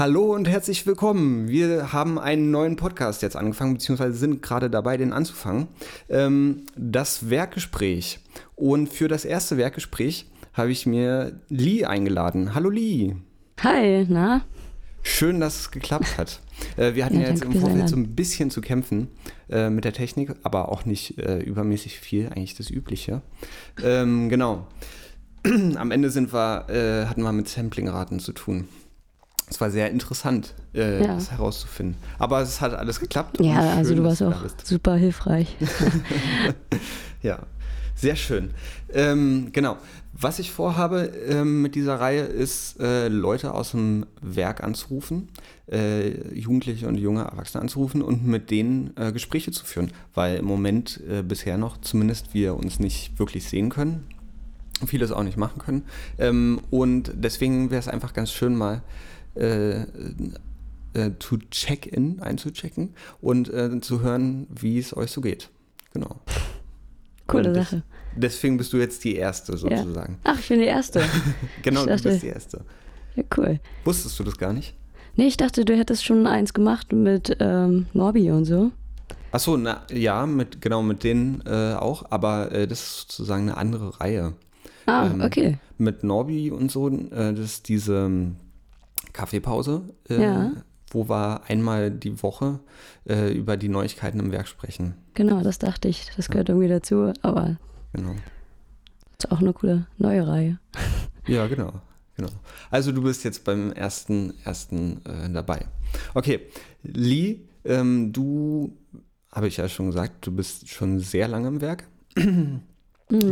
Hallo und herzlich willkommen. Wir haben einen neuen Podcast jetzt angefangen, beziehungsweise sind gerade dabei, den anzufangen. Ähm, das Werkgespräch. Und für das erste Werkgespräch habe ich mir Lee eingeladen. Hallo Lee. Hi, na? Schön, dass es geklappt hat. Äh, wir hatten ja, ja jetzt im Vorfeld so ein bisschen zu kämpfen äh, mit der Technik, aber auch nicht äh, übermäßig viel, eigentlich das Übliche. Ähm, genau. Am Ende sind wir, äh, hatten wir mit Samplingraten zu tun. Es war sehr interessant, äh, ja. das herauszufinden. Aber es hat alles geklappt. Ja, schön, also du warst auch super hilfreich. ja, sehr schön. Ähm, genau. Was ich vorhabe ähm, mit dieser Reihe ist, äh, Leute aus dem Werk anzurufen, äh, Jugendliche und junge Erwachsene anzurufen und mit denen äh, Gespräche zu führen, weil im Moment äh, bisher noch zumindest wir uns nicht wirklich sehen können, vieles auch nicht machen können. Ähm, und deswegen wäre es einfach ganz schön mal äh, äh, zu check-in, einzuchecken und zu hören, wie es euch so geht. Genau. Coole Sache. Deswegen bist du jetzt die Erste sozusagen. Ja. Ach, ich bin die Erste. genau, dachte, du bist die Erste. Ja, cool. Wusstest du das gar nicht? Nee, ich dachte, du hättest schon eins gemacht mit ähm, Norbi und so. Achso, na, ja, mit, genau, mit denen äh, auch, aber äh, das ist sozusagen eine andere Reihe. Ah, ähm, okay. Mit Norbi und so, äh, das ist diese Kaffeepause, äh, ja. Wo wir einmal die Woche äh, über die Neuigkeiten im Werk sprechen. Genau, das dachte ich. Das gehört ja. irgendwie dazu, aber genau. ist auch eine coole neue Reihe. Ja, genau. Genau. Also du bist jetzt beim ersten, ersten äh, dabei. Okay, Lee, ähm, du, habe ich ja schon gesagt, du bist schon sehr lange im Werk. Mhm.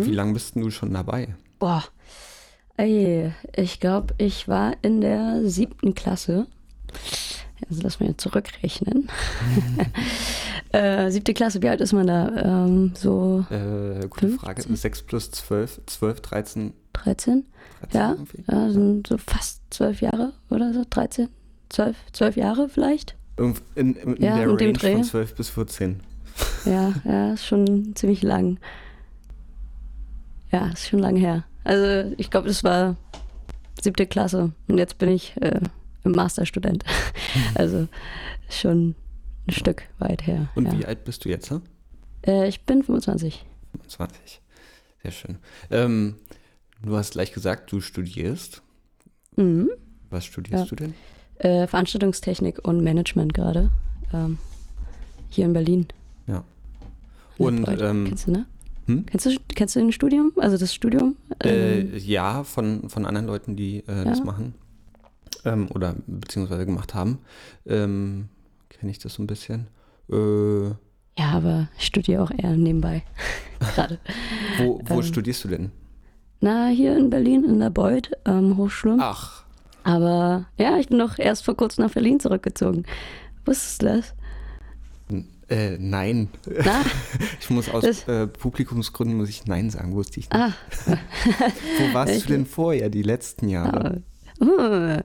Wie lange bist du schon dabei? Boah, Ey, ich glaube, ich war in der siebten Klasse. Also lass mal zurückrechnen. äh, siebte Klasse, wie alt ist man da? Ähm, so. Äh, gute 15? Frage. 6 plus 12, 12, 13. 13? 13 ja, ja, sind so fast zwölf Jahre oder so. 13, 12, 12 Jahre vielleicht. In, in, in ja, der Range von 12 bis 14. Ja, ja, ist schon ziemlich lang. Ja, ist schon lang her. Also ich glaube, das war siebte Klasse und jetzt bin ich äh, Masterstudent. also schon ein Stück weit her. Und ja. wie alt bist du jetzt? Äh, ich bin 25. 25. Sehr schön. Ähm, du hast gleich gesagt, du studierst. Mhm. Was studierst ja. du denn? Äh, Veranstaltungstechnik und Management gerade. Ähm, hier in Berlin. Ja. Und ähm, Kennst du, ne? Hm? Kennst, du, kennst du ein Studium? Also das Studium? Äh, ähm, ja, von, von anderen Leuten, die äh, ja. das machen. Ähm, oder beziehungsweise gemacht haben. Ähm, Kenne ich das so ein bisschen. Äh, ja, aber ich studiere auch eher nebenbei. Gerade. wo wo ähm, studierst du denn? Na, hier in Berlin, in der Beuth ähm, Hochschule. Ach. Aber ja, ich bin doch erst vor kurzem nach Berlin zurückgezogen. Wusstest du das? Äh, nein. Na? Ich muss aus äh, Publikumsgründen muss ich Nein sagen, wusste ich nicht. Ah. Wo warst ich, du denn vorher, die letzten Jahre?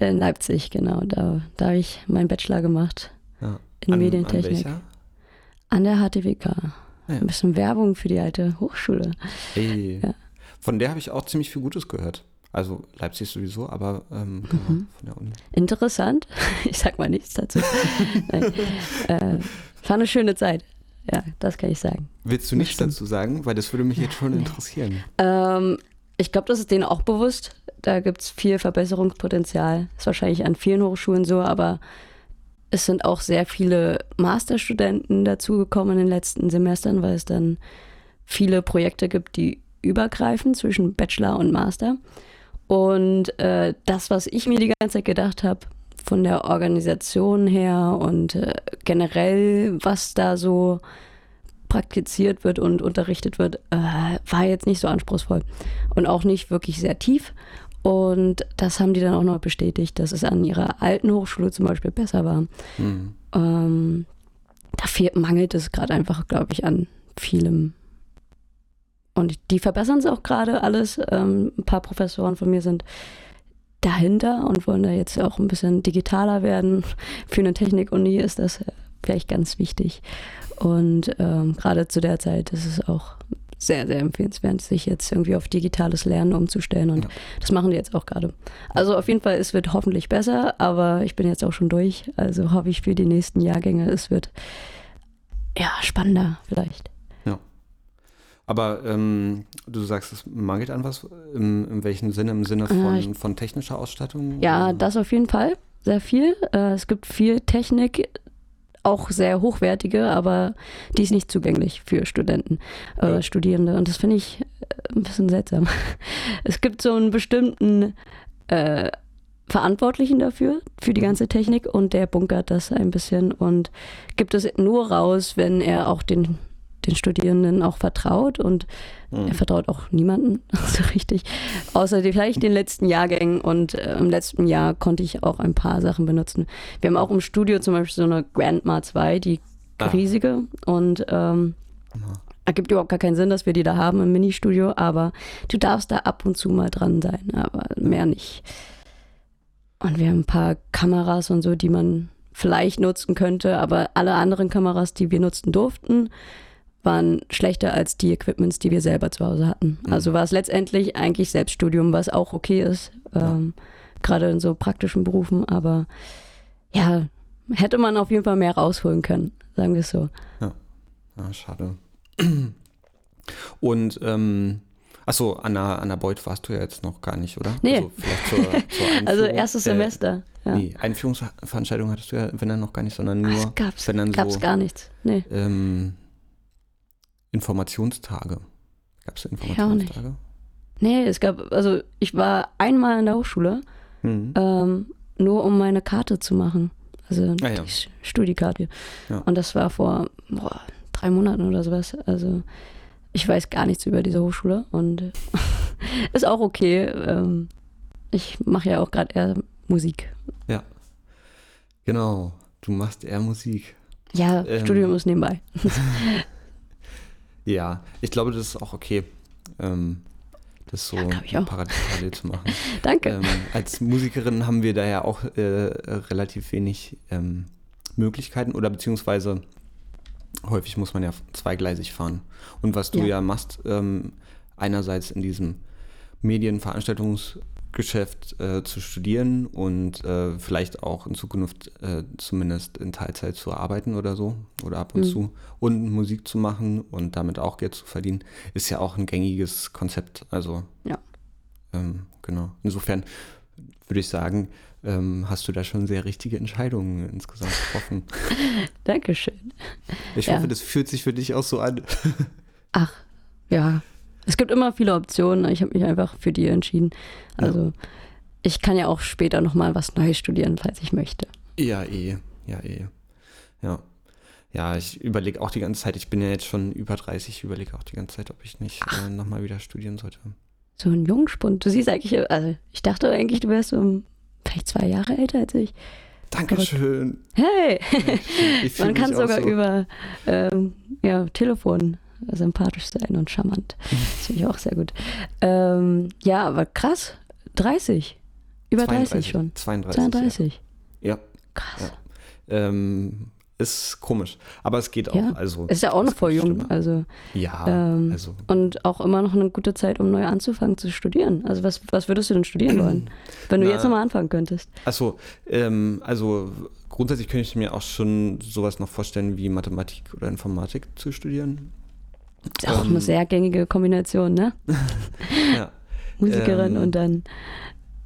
In Leipzig, genau. Da, da habe ich meinen Bachelor gemacht. Ja. In an, Medientechnik. An, an der HTWK. Ah, ja. Ein bisschen Werbung für die alte Hochschule. Hey. Ja. Von der habe ich auch ziemlich viel Gutes gehört. Also Leipzig sowieso, aber ähm, genau, mhm. von der Uni. Interessant. Ich sag mal nichts dazu. äh, war eine schöne Zeit. Ja, das kann ich sagen. Willst du nichts dazu sagen? Weil das würde mich jetzt schon interessieren. Ähm, ich glaube, das ist denen auch bewusst. Da gibt es viel Verbesserungspotenzial. Ist wahrscheinlich an vielen Hochschulen so, aber es sind auch sehr viele Masterstudenten dazugekommen in den letzten Semestern, weil es dann viele Projekte gibt, die übergreifen zwischen Bachelor und Master. Und äh, das, was ich mir die ganze Zeit gedacht habe, von der Organisation her und äh, generell, was da so praktiziert wird und unterrichtet wird, äh, war jetzt nicht so anspruchsvoll und auch nicht wirklich sehr tief. Und das haben die dann auch noch bestätigt, dass es an ihrer alten Hochschule zum Beispiel besser war. Mhm. Ähm, da fehlt, mangelt es gerade einfach, glaube ich, an vielem. Und die verbessern es auch gerade alles. Ähm, ein paar Professoren von mir sind dahinter und wollen da jetzt auch ein bisschen digitaler werden. Für eine Technik-Uni ist das vielleicht ganz wichtig. Und ähm, gerade zu der Zeit ist es auch sehr, sehr empfehlenswert, sich jetzt irgendwie auf digitales Lernen umzustellen. Und ja. das machen die jetzt auch gerade. Also auf jeden Fall, es wird hoffentlich besser, aber ich bin jetzt auch schon durch. Also hoffe ich für die nächsten Jahrgänge, es wird ja spannender vielleicht. Ja. Aber ähm, du sagst, es mangelt an was? Im, in welchem Sinne? Im Sinne von, äh, von technischer Ausstattung? Ja, das auf jeden Fall. Sehr viel. Äh, es gibt viel Technik, auch sehr hochwertige, aber die ist nicht zugänglich für Studenten, äh, ja. Studierende. Und das finde ich äh, ein bisschen seltsam. Es gibt so einen bestimmten äh, Verantwortlichen dafür, für die mhm. ganze Technik und der bunkert das ein bisschen und gibt es nur raus, wenn er auch den den Studierenden auch vertraut und mhm. er vertraut auch niemanden so richtig, außer vielleicht den letzten Jahrgängen und äh, im letzten Jahr konnte ich auch ein paar Sachen benutzen. Wir haben auch im Studio zum Beispiel so eine Grandma 2, die ah. riesige und ähm, ergibt überhaupt gar keinen Sinn, dass wir die da haben im Ministudio, aber du darfst da ab und zu mal dran sein, aber mehr nicht. Und wir haben ein paar Kameras und so, die man vielleicht nutzen könnte, aber alle anderen Kameras, die wir nutzen durften, waren schlechter als die Equipments, die wir selber zu Hause hatten. Mhm. Also war es letztendlich eigentlich Selbststudium, was auch okay ist, ähm, ja. gerade in so praktischen Berufen, aber ja, hätte man auf jeden Fall mehr rausholen können, sagen wir es so. Ja, ja schade. Und ähm, Achso, an der, an der Beuth warst du ja jetzt noch gar nicht, oder? Nee. Also, vielleicht zur, zur also erstes äh, Semester. Ja. Nee, Einführungsveranstaltung hattest du ja, wenn dann noch gar nicht, sondern nur. Ach, gab's, wenn dann gab's so, gar nichts. Nee. Ähm, Informationstage. Gab es Informationstage? Nee, es gab, also ich war einmal in der Hochschule, mhm. ähm, nur um meine Karte zu machen. Also ah, ja. die Studiekarte. Ja. Und das war vor boah, drei Monaten oder sowas. Also ich weiß gar nichts über diese Hochschule und ist auch okay. Ähm, ich mache ja auch gerade eher Musik. Ja. Genau. Du machst eher Musik. Ja, ähm, Studium ist nebenbei. Ja, ich glaube, das ist auch okay, ähm, das so ja, parallel zu machen. Danke. Ähm, als Musikerin haben wir da ja auch äh, relativ wenig ähm, Möglichkeiten oder beziehungsweise häufig muss man ja zweigleisig fahren. Und was du ja, ja machst, ähm, einerseits in diesem Medienveranstaltungs- Geschäft äh, zu studieren und äh, vielleicht auch in Zukunft äh, zumindest in Teilzeit zu arbeiten oder so oder ab und mhm. zu und Musik zu machen und damit auch Geld zu verdienen, ist ja auch ein gängiges Konzept. Also ja. Ähm, genau. Insofern würde ich sagen, ähm, hast du da schon sehr richtige Entscheidungen insgesamt getroffen. Dankeschön. Ich ja. hoffe, das fühlt sich für dich auch so an. Ach, ja, es gibt immer viele Optionen. Ich habe mich einfach für die entschieden. Also ja. ich kann ja auch später nochmal was Neues studieren, falls ich möchte. Ja, eh. Ja, eh. Ja. Ja, ich überlege auch die ganze Zeit, ich bin ja jetzt schon über 30, ich überlege auch die ganze Zeit, ob ich nicht äh, nochmal wieder studieren sollte. So ein Jungspund. Du siehst eigentlich, also ich dachte eigentlich, du wärst um vielleicht zwei Jahre älter als ich. Dankeschön. Hey! Man kann sogar so. über ähm, ja, Telefon sympathisch sein und charmant. Das finde ich auch sehr gut. Ähm, ja, aber krass. 30. Über 32, 30 schon. 32. 32. Ja. Krass. Ja. Ähm, ist komisch. Aber es geht auch. Ja. Also, ist ja auch noch voll jung. Also, ja. Ähm, also. Und auch immer noch eine gute Zeit, um neu anzufangen zu studieren. Also, was, was würdest du denn studieren wollen, wenn du Na, jetzt nochmal anfangen könntest? Achso, ähm, also grundsätzlich könnte ich mir auch schon sowas noch vorstellen, wie Mathematik oder Informatik zu studieren. Auch ähm, eine sehr gängige Kombination, ne? ja. Musikerin ähm, und dann.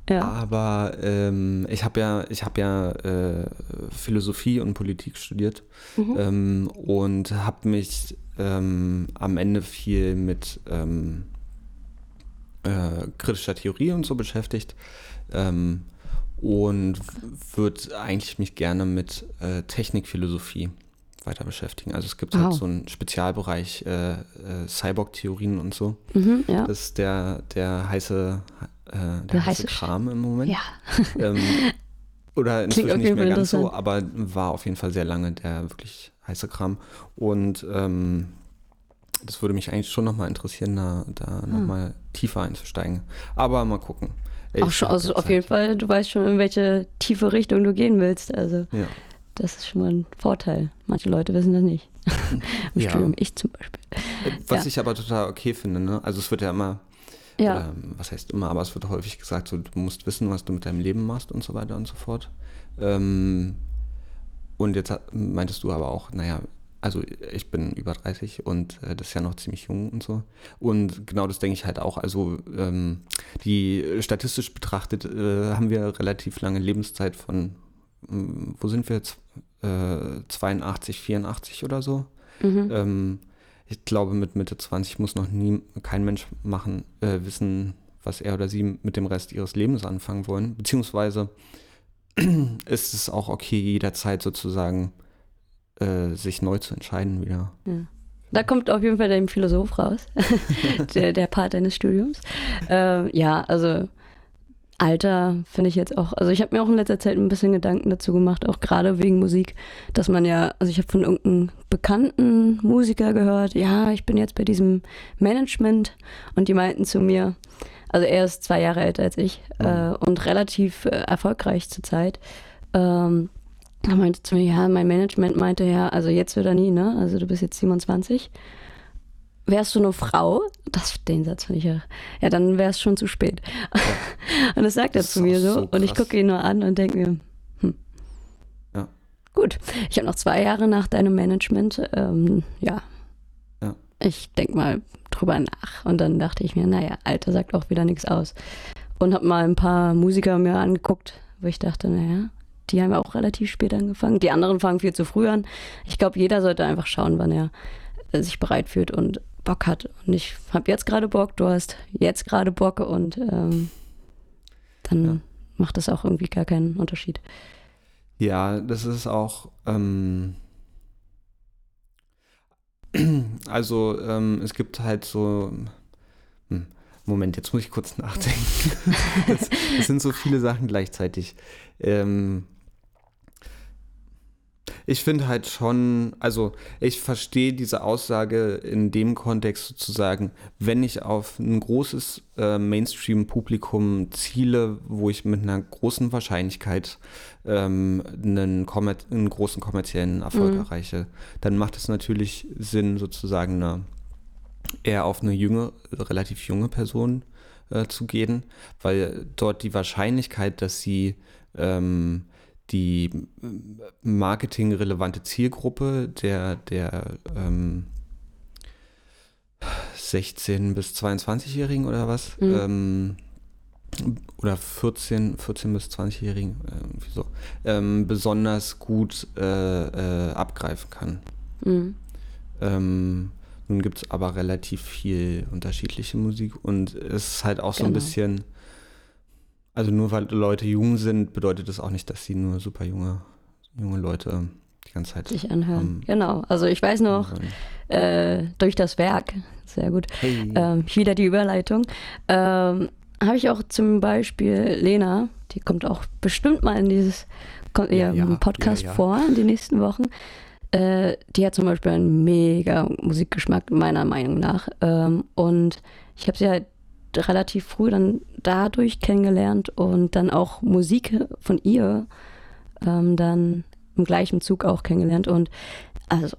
Ja. Aber ähm, ich habe ja, ich habe ja äh, Philosophie und Politik studiert mhm. ähm, und habe mich ähm, am Ende viel mit ähm, äh, kritischer Theorie und so beschäftigt und würde eigentlich mich gerne mit äh, Technikphilosophie weiter beschäftigen. Also es gibt halt wow. halt so einen Spezialbereich äh, äh, Cyborg-Theorien und so. Mhm, ja. Das ist der, der heiße, äh, der, der heiße Kram im Moment. Ja. Ähm, oder inzwischen nicht mehr ganz so, aber war auf jeden Fall sehr lange der wirklich heiße Kram. Und ähm, das würde mich eigentlich schon nochmal interessieren, da, da hm. nochmal tiefer einzusteigen. Aber mal gucken. Ich Auch schon, also auf jeden Fall, du weißt schon, in welche tiefe Richtung du gehen willst. Also. Ja. Das ist schon mal ein Vorteil. Manche Leute wissen das nicht. Im Ja. Studium, ich zum Beispiel. Was Ja. ich aber total okay finde, ne? Also es wird ja immer, Ja, oder, was heißt immer, aber es wird häufig gesagt, so, du musst wissen, was du mit deinem Leben machst und so weiter und so fort. Ähm, und jetzt meintest du aber auch, naja, also ich bin über 30 und äh, das ist ja noch ziemlich jung und so. Und genau das denke ich halt auch. Also ähm, die statistisch betrachtet äh, haben wir relativ lange Lebenszeit von, wo sind wir jetzt? Äh, 82, 84 oder so. mhm. Ähm, ich glaube, mit Mitte 20 muss noch nie kein Mensch machen, äh, wissen, was er oder sie mit dem Rest ihres Lebens anfangen wollen. Beziehungsweise ist es auch okay, jederzeit sozusagen äh, sich neu zu entscheiden wieder. Da kommt auf jeden Fall dein Philosoph raus, der, der Part deines Studiums. Ähm, ja, also Alter finde ich jetzt auch, also ich habe mir auch in letzter Zeit ein bisschen Gedanken dazu gemacht, auch gerade wegen Musik, dass man ja, also ich habe von irgendeinem bekannten Musiker gehört, ja, ich bin jetzt bei diesem Management und die meinten zu mir, also er ist zwei Jahre älter als ich äh, und relativ äh, erfolgreich zurzeit. Ähm, er meinte zu mir, ja, mein Management meinte ja, also jetzt oder nie, ne? Also du bist jetzt 27. Wärst du eine Frau? Das, den Satz finde ich ja. Ja, dann wäre es schon zu spät. und das sagt er Das zu mir so. so und ich gucke ihn nur an und denke mir, hm. Ja. Gut. Ich habe noch zwei Jahre nach deinem Management, ähm, ja. Ja. Ich denke mal drüber nach. Und dann dachte ich mir, naja, Alter sagt auch wieder nichts aus. Und habe mal ein paar Musiker mir angeguckt, wo ich dachte, naja, die haben ja auch relativ spät angefangen. Die anderen fangen viel zu früh an. Ich glaube, jeder sollte einfach schauen, wann er äh, sich bereit fühlt und Bock hat. Und ich habe jetzt gerade Bock, du hast jetzt gerade Bock und ähm, dann Ja. macht das auch irgendwie gar keinen Unterschied. Ja, das ist auch, ähm, also ähm, es gibt halt so, hm, Moment, jetzt muss ich kurz nachdenken. Es, es sind so viele Sachen gleichzeitig. Ähm, ich finde halt schon, also ich verstehe diese Aussage in dem Kontext sozusagen, wenn ich auf ein großes äh, Mainstream-Publikum ziele, wo ich mit einer großen Wahrscheinlichkeit ähm, einen, kommer einen großen kommerziellen Erfolg Mhm. erreiche, dann macht es natürlich Sinn, sozusagen eine, eher auf eine junge, relativ junge Person äh, zu gehen, weil dort die Wahrscheinlichkeit, dass sie ähm, die ähm, marketingrelevante Zielgruppe der, der ähm, 16- bis 22-Jährigen oder was? Mhm. Ähm, oder 14, 14 bis 20-Jährigen, äh, irgendwie so, ähm, besonders gut äh, äh, abgreifen kann. Mhm. Ähm, nun gibt es aber relativ viel unterschiedliche Musik und es ist halt auch so ein Genau. bisschen, also nur weil Leute jung sind, bedeutet das auch nicht, dass sie nur super junge, junge Leute die ganze Zeit Sich anhören. Ähm, genau. Also ich weiß noch, äh, durch das Werk, sehr gut, Hey. ähm, wieder die Überleitung, ähm, habe ich auch zum Beispiel Lena, die kommt auch bestimmt mal in dieses Ja, ja, Podcast ja, ja. vor in den nächsten Wochen. Äh, die hat zum Beispiel einen mega Musikgeschmack, meiner Meinung nach. Ähm, und ich habe sie halt relativ früh dann dadurch kennengelernt und dann auch Musik von ihr ähm, dann im gleichen Zug auch kennengelernt. Und also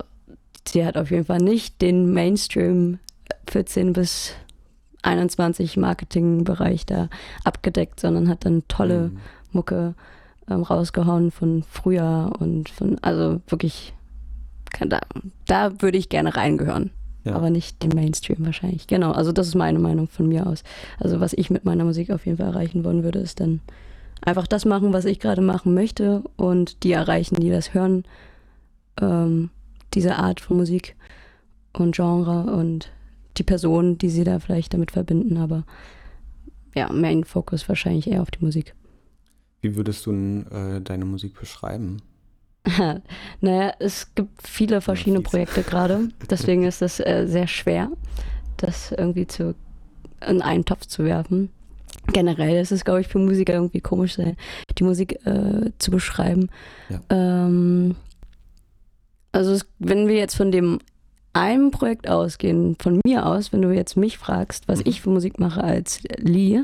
sie hat auf jeden Fall nicht den Mainstream 14 bis 21 Marketingbereich da abgedeckt, sondern hat dann tolle Mhm. Mucke ähm, rausgehauen von früher und von, also wirklich, kann, da, da würde ich gerne reingehören. Ja. Aber nicht den Mainstream wahrscheinlich. Genau, also das ist meine Meinung von mir aus. Also was ich mit meiner Musik auf jeden Fall erreichen wollen würde, ist dann einfach das machen, was ich gerade machen möchte und die erreichen, die das hören, ähm, diese Art von Musik und Genre und die Personen, die sie da vielleicht damit verbinden. Aber ja, Main Focus wahrscheinlich eher auf die Musik. Wie würdest du denn, äh, deine Musik beschreiben? naja, es gibt viele verschiedene. Projekte gerade. Deswegen ist es äh, sehr schwer, das irgendwie zu, in einen Topf zu werfen. Generell ist es, glaube ich, für Musiker irgendwie komisch, sein, die Musik äh, zu beschreiben. Ja. Ähm, also es, wenn wir jetzt von dem einen Projekt ausgehen, von mir aus, wenn du jetzt mich fragst, was Mhm. ich für Musik mache als Lee,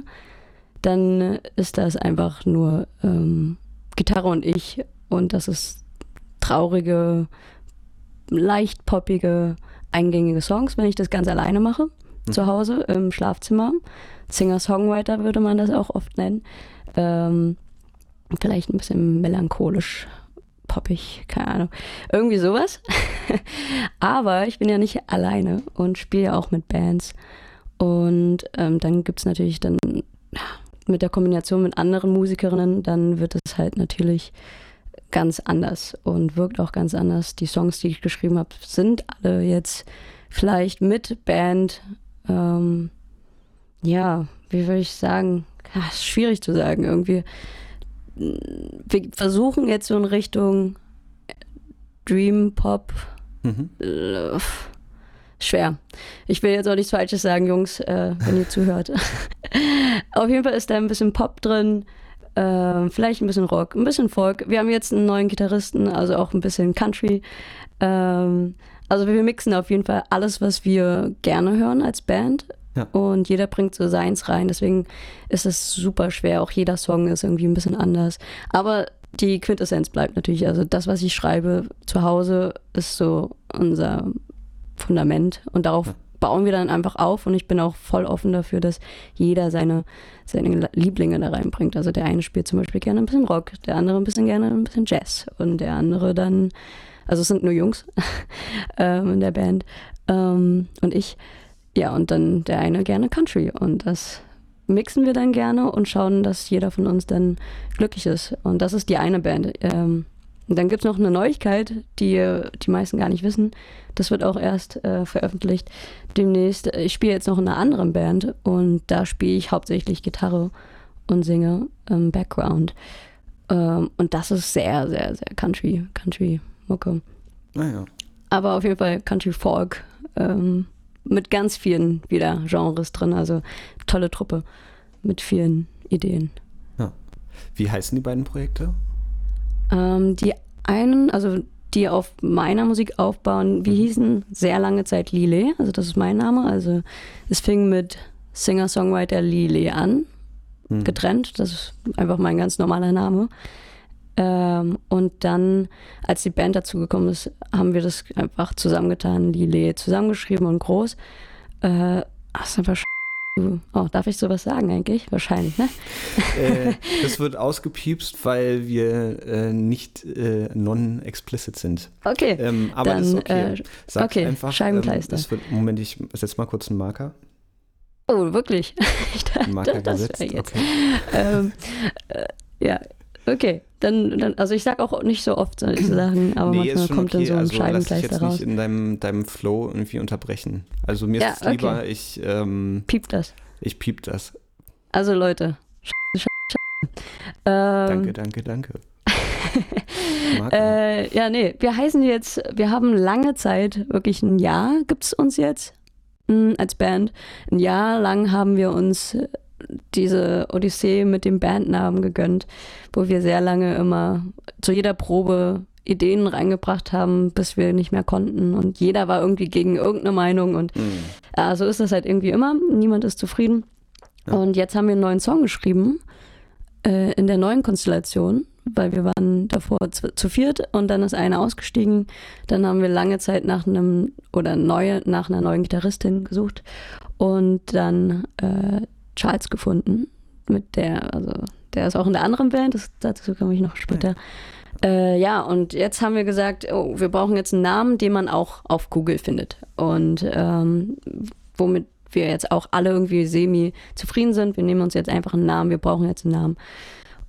dann ist das einfach nur ähm, Gitarre und ich und das ist traurige, leicht poppige, eingängige Songs, wenn ich das ganz alleine mache, mhm. zu Hause im Schlafzimmer. Singer-Songwriter würde man das auch oft nennen. Ähm, vielleicht ein bisschen melancholisch, poppig, keine Ahnung. Irgendwie sowas. Aber ich bin ja nicht alleine und spiele ja auch mit Bands. Und ähm, dann gibt es natürlich dann mit der Kombination mit anderen Musikerinnen, dann wird es halt natürlich ganz anders und wirkt auch ganz anders. Die Songs, die ich geschrieben habe, sind alle jetzt vielleicht mit Band. Ähm, ja, wie würde ich sagen? Ist schwierig zu sagen. Irgendwie. Wir versuchen jetzt so in Richtung Dream Pop. Mhm. Äh, schwer. Ich will jetzt auch nichts Falsches sagen, Jungs, äh, wenn ihr zuhört. Auf jeden Fall ist da ein bisschen Pop drin, äh, vielleicht ein bisschen Rock, ein bisschen Folk. Wir haben jetzt einen neuen Gitarristen, also auch ein bisschen Country. Ähm, also wir mixen auf jeden Fall alles, was wir gerne hören als Band. Ja. Und jeder bringt so seins rein. Deswegen ist es super schwer. Auch jeder Song ist irgendwie ein bisschen anders. Aber die Quintessenz bleibt natürlich. Also das, was ich schreibe zu Hause, ist so unser Fundament und darauf ja. Bauen wir dann einfach auf und ich bin auch voll offen dafür, dass jeder seine, seine Lieblinge da reinbringt. Also der eine spielt zum Beispiel gerne ein bisschen Rock, der andere ein bisschen gerne ein bisschen Jazz und der andere dann, also es sind nur Jungs ähm, in der Band ähm, und ich, ja und dann der eine gerne Country und das mixen wir dann gerne und schauen, dass jeder von uns dann glücklich ist und das ist die eine Band. Ähm, und dann gibt es noch eine Neuigkeit, die die meisten gar nicht wissen. Das wird auch erst äh, veröffentlicht demnächst. Ich spiele jetzt noch in einer anderen Band und da spiele ich hauptsächlich Gitarre und singe im Background. Ähm, und das ist sehr, sehr, sehr Country, Country-Mucke. Naja. Ah, Aber auf jeden Fall Country Folk ähm, mit ganz vielen wieder Genres drin. Also tolle Truppe mit vielen Ideen. Ja. Wie heißen die beiden Projekte? Ähm, die einen, also die auf meiner Musik aufbauen, wir mhm. hießen sehr lange Zeit Lile, also das ist mein Name. Also es fing mit Singer-Songwriter Lile an, mhm. getrennt, das ist einfach mein ganz normaler Name. Ähm, und dann, als die Band dazugekommen ist, haben wir das einfach zusammengetan, Lile zusammengeschrieben und groß. Äh, das ist einfach Oh, darf ich sowas sagen eigentlich? Wahrscheinlich, ne? Äh, das wird ausgepiepst, weil wir äh, nicht äh, non-explicit sind. Okay. Ähm, aber dann, ist okay. Äh, Sag okay, einfach, Scheibenkleister. Ähm, wird, Moment, ich setze mal kurz einen Marker. Oh, wirklich? ich dachte, Marker das gesetzt, jetzt. Okay. Ähm, äh, ja, Okay, dann, dann, also ich sag auch nicht so oft solche Sachen, aber nee, manchmal kommt okay. dann so ein also, Scheibenkleister lass raus. nicht in deinem, deinem Flow irgendwie unterbrechen. Also mir ja, ist es lieber, okay. ich ähm, piep das. Ich piep das. Also Leute, ähm, danke, danke, danke. äh, ja, nee, wir heißen jetzt, wir haben lange Zeit, wirklich ein Jahr gibt es uns jetzt mh, hm, als Band. Ein Jahr lang haben wir uns diese Odyssee mit dem Bandnamen gegönnt, wo wir sehr lange immer zu jeder Probe Ideen reingebracht haben, bis wir nicht mehr konnten. Und jeder war irgendwie gegen irgendeine Meinung. Und mhm. ja, so ist das halt irgendwie immer. Niemand ist zufrieden. Ja. Und jetzt haben wir einen neuen Song geschrieben äh, in der neuen Konstellation, weil wir waren davor zu, zu, viert und dann ist einer ausgestiegen. Dann haben wir lange Zeit nach einem oder neue, nach einer neuen Gitarristin gesucht. Und dann äh, Charles gefunden, mit der, also der ist auch in der anderen Band, das, dazu komme ich noch später. Ja. Äh, ja, und jetzt haben wir gesagt, oh, wir brauchen jetzt einen Namen, den man auch auf Google findet. Und ähm, womit wir jetzt auch alle irgendwie semi zufrieden sind. Wir nehmen uns jetzt einfach einen Namen, wir brauchen jetzt einen Namen.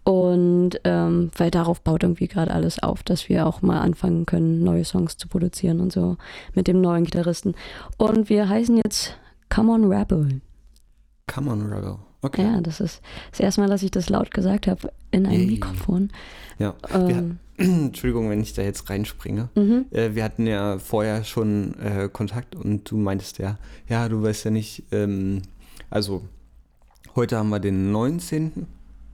Und ähm, weil darauf baut irgendwie gerade alles auf, dass wir auch mal anfangen können, neue Songs zu produzieren und so mit dem neuen Gitarristen. Und wir heißen jetzt Come on Rebel. Come on, Rebel. Okay. Ja, das ist das erste Mal, dass ich das laut gesagt habe in einem hey. Mikrofon. Ja. Ähm. Entschuldigung, wenn ich da jetzt reinspringe. Mhm. Äh, wir hatten ja vorher schon äh, Kontakt und du meintest ja, ja, du weißt ja nicht, ähm, also heute haben wir den 19.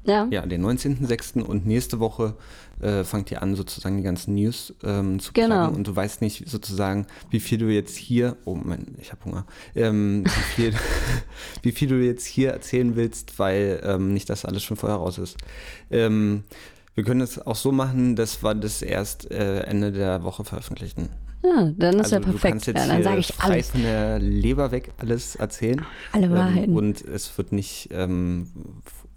Ja. Ja, den 19.06. und nächste Woche äh, fangt ihr an, sozusagen die ganzen News ähm, zu genau. planen und du weißt nicht sozusagen, wie viel du jetzt hier, oh Moment, ich habe Hunger, ähm, wie, viel, wie viel du jetzt hier erzählen willst, weil ähm, nicht das alles schon vorher raus ist. Ähm, Wir können es auch so machen, dass wir das erst äh, Ende der Woche veröffentlichen. Ja, dann ist also ja perfekt. Du kannst jetzt ja, dann sage ich alles. von der Leber weg alles erzählen. Alle Wahrheiten. Ähm, und es wird nicht ähm,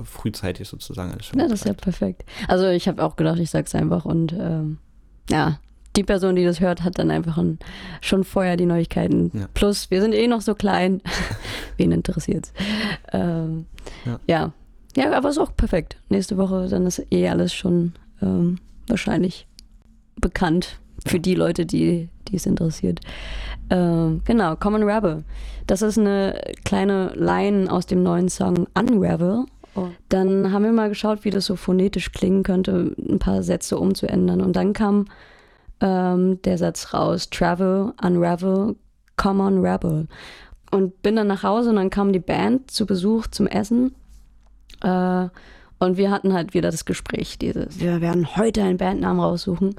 frühzeitig sozusagen alles schon Ja, das ist ja perfekt. Also ich habe auch gedacht, ich sag's einfach und ähm, ja, die Person, die das hört, hat dann einfach ein, schon vorher die Neuigkeiten. Ja. Plus, wir sind eh noch so klein. Wen interessiert's? Ähm, Ja. ja. ja. aber ist auch perfekt. Nächste Woche, dann ist eh alles schon ähm, wahrscheinlich bekannt für die Leute, die die es interessiert. Ähm, genau, Common Rebel. Das ist eine kleine Line aus dem neuen Song Unravel. Dann haben wir mal geschaut, wie das so phonetisch klingen könnte, ein paar Sätze umzuändern. Und dann kam ähm, der Satz raus, Travel, Unravel, Common Rebel. Und bin dann nach Hause und dann kam die Band zu Besuch zum Essen. Äh, und wir hatten halt wieder das Gespräch, dieses, wir werden heute einen Bandnamen raussuchen.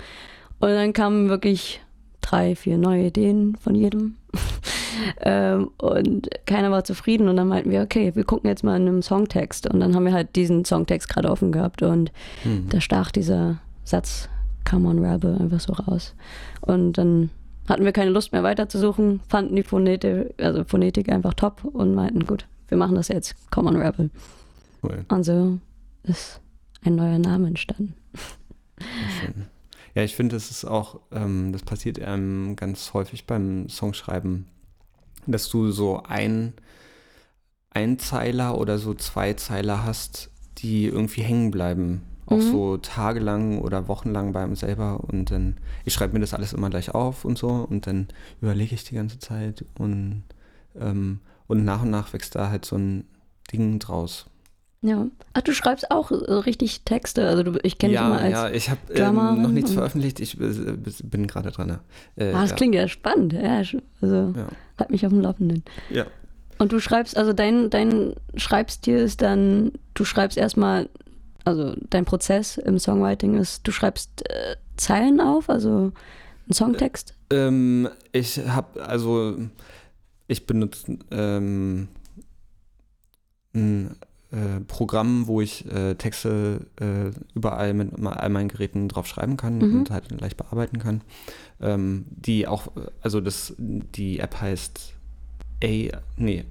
Und dann kamen wirklich drei, vier neue Ideen von jedem. ähm, und keiner war zufrieden. Und dann meinten wir, okay, wir gucken jetzt mal in einem Songtext. Und dann haben wir halt diesen Songtext gerade offen gehabt. Und Hm. da stach dieser Satz Come on Rebel einfach so raus. Und dann hatten wir keine Lust mehr weiterzusuchen, fanden die Phonetik, also Phonetik einfach top und meinten, gut, wir machen das jetzt, Come on Rebel. Cool. Und so ist ein neuer Name entstanden. Schön. Ja, ich finde, das ist auch, ähm, das passiert einem ganz häufig beim Songschreiben, dass du so ein Einzeiler oder so Zweizeiler hast, die irgendwie hängen bleiben. Auch Mhm. so tagelang oder wochenlang bei einem selber und dann, ich schreibe mir das alles immer gleich auf und so und dann überlege ich die ganze Zeit und, ähm, und nach und nach wächst da halt so ein Ding draus. Ja. Ach, du schreibst auch äh, richtig Texte. Also du, ich kenne dich ja, immer als. ja, ich habe ähm, noch nichts veröffentlicht, ich äh, bin gerade dran. Äh, ah, das ja. klingt ja spannend. Ja, also Ja. halt mich auf dem Laufenden. Ja. Und du schreibst, also dein, dein Schreibstil ist dann, du schreibst erstmal, also dein Prozess im Songwriting ist, du schreibst äh, Zeilen auf, also einen Songtext. Ähm, ich habe, also, ich benutze ähm, äh, Programm, wo ich äh, Texte äh, überall mit all meinen Geräten drauf schreiben kann Mhm. und halt leicht bearbeiten kann. Ähm, die auch, äh, also das, die App heißt A, nee,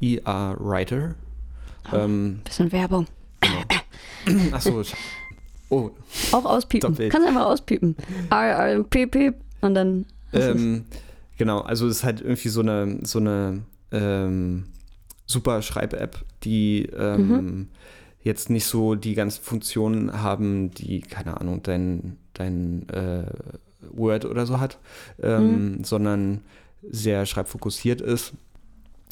I-A-E-R Writer. Ähm, Bisschen Werbung. achso, ich- oh, Auch auspiepen. Doppelt. Kannst einfach auspiepen. R, R, piep, piep. Und dann. Ähm, genau, also es ist halt irgendwie so eine, so eine ähm, super Schreib-App, die ähm, Mhm. jetzt nicht so die ganzen Funktionen haben, die, keine Ahnung, dein, dein äh, Word oder so hat, ähm, Mhm. sondern sehr schreibfokussiert ist,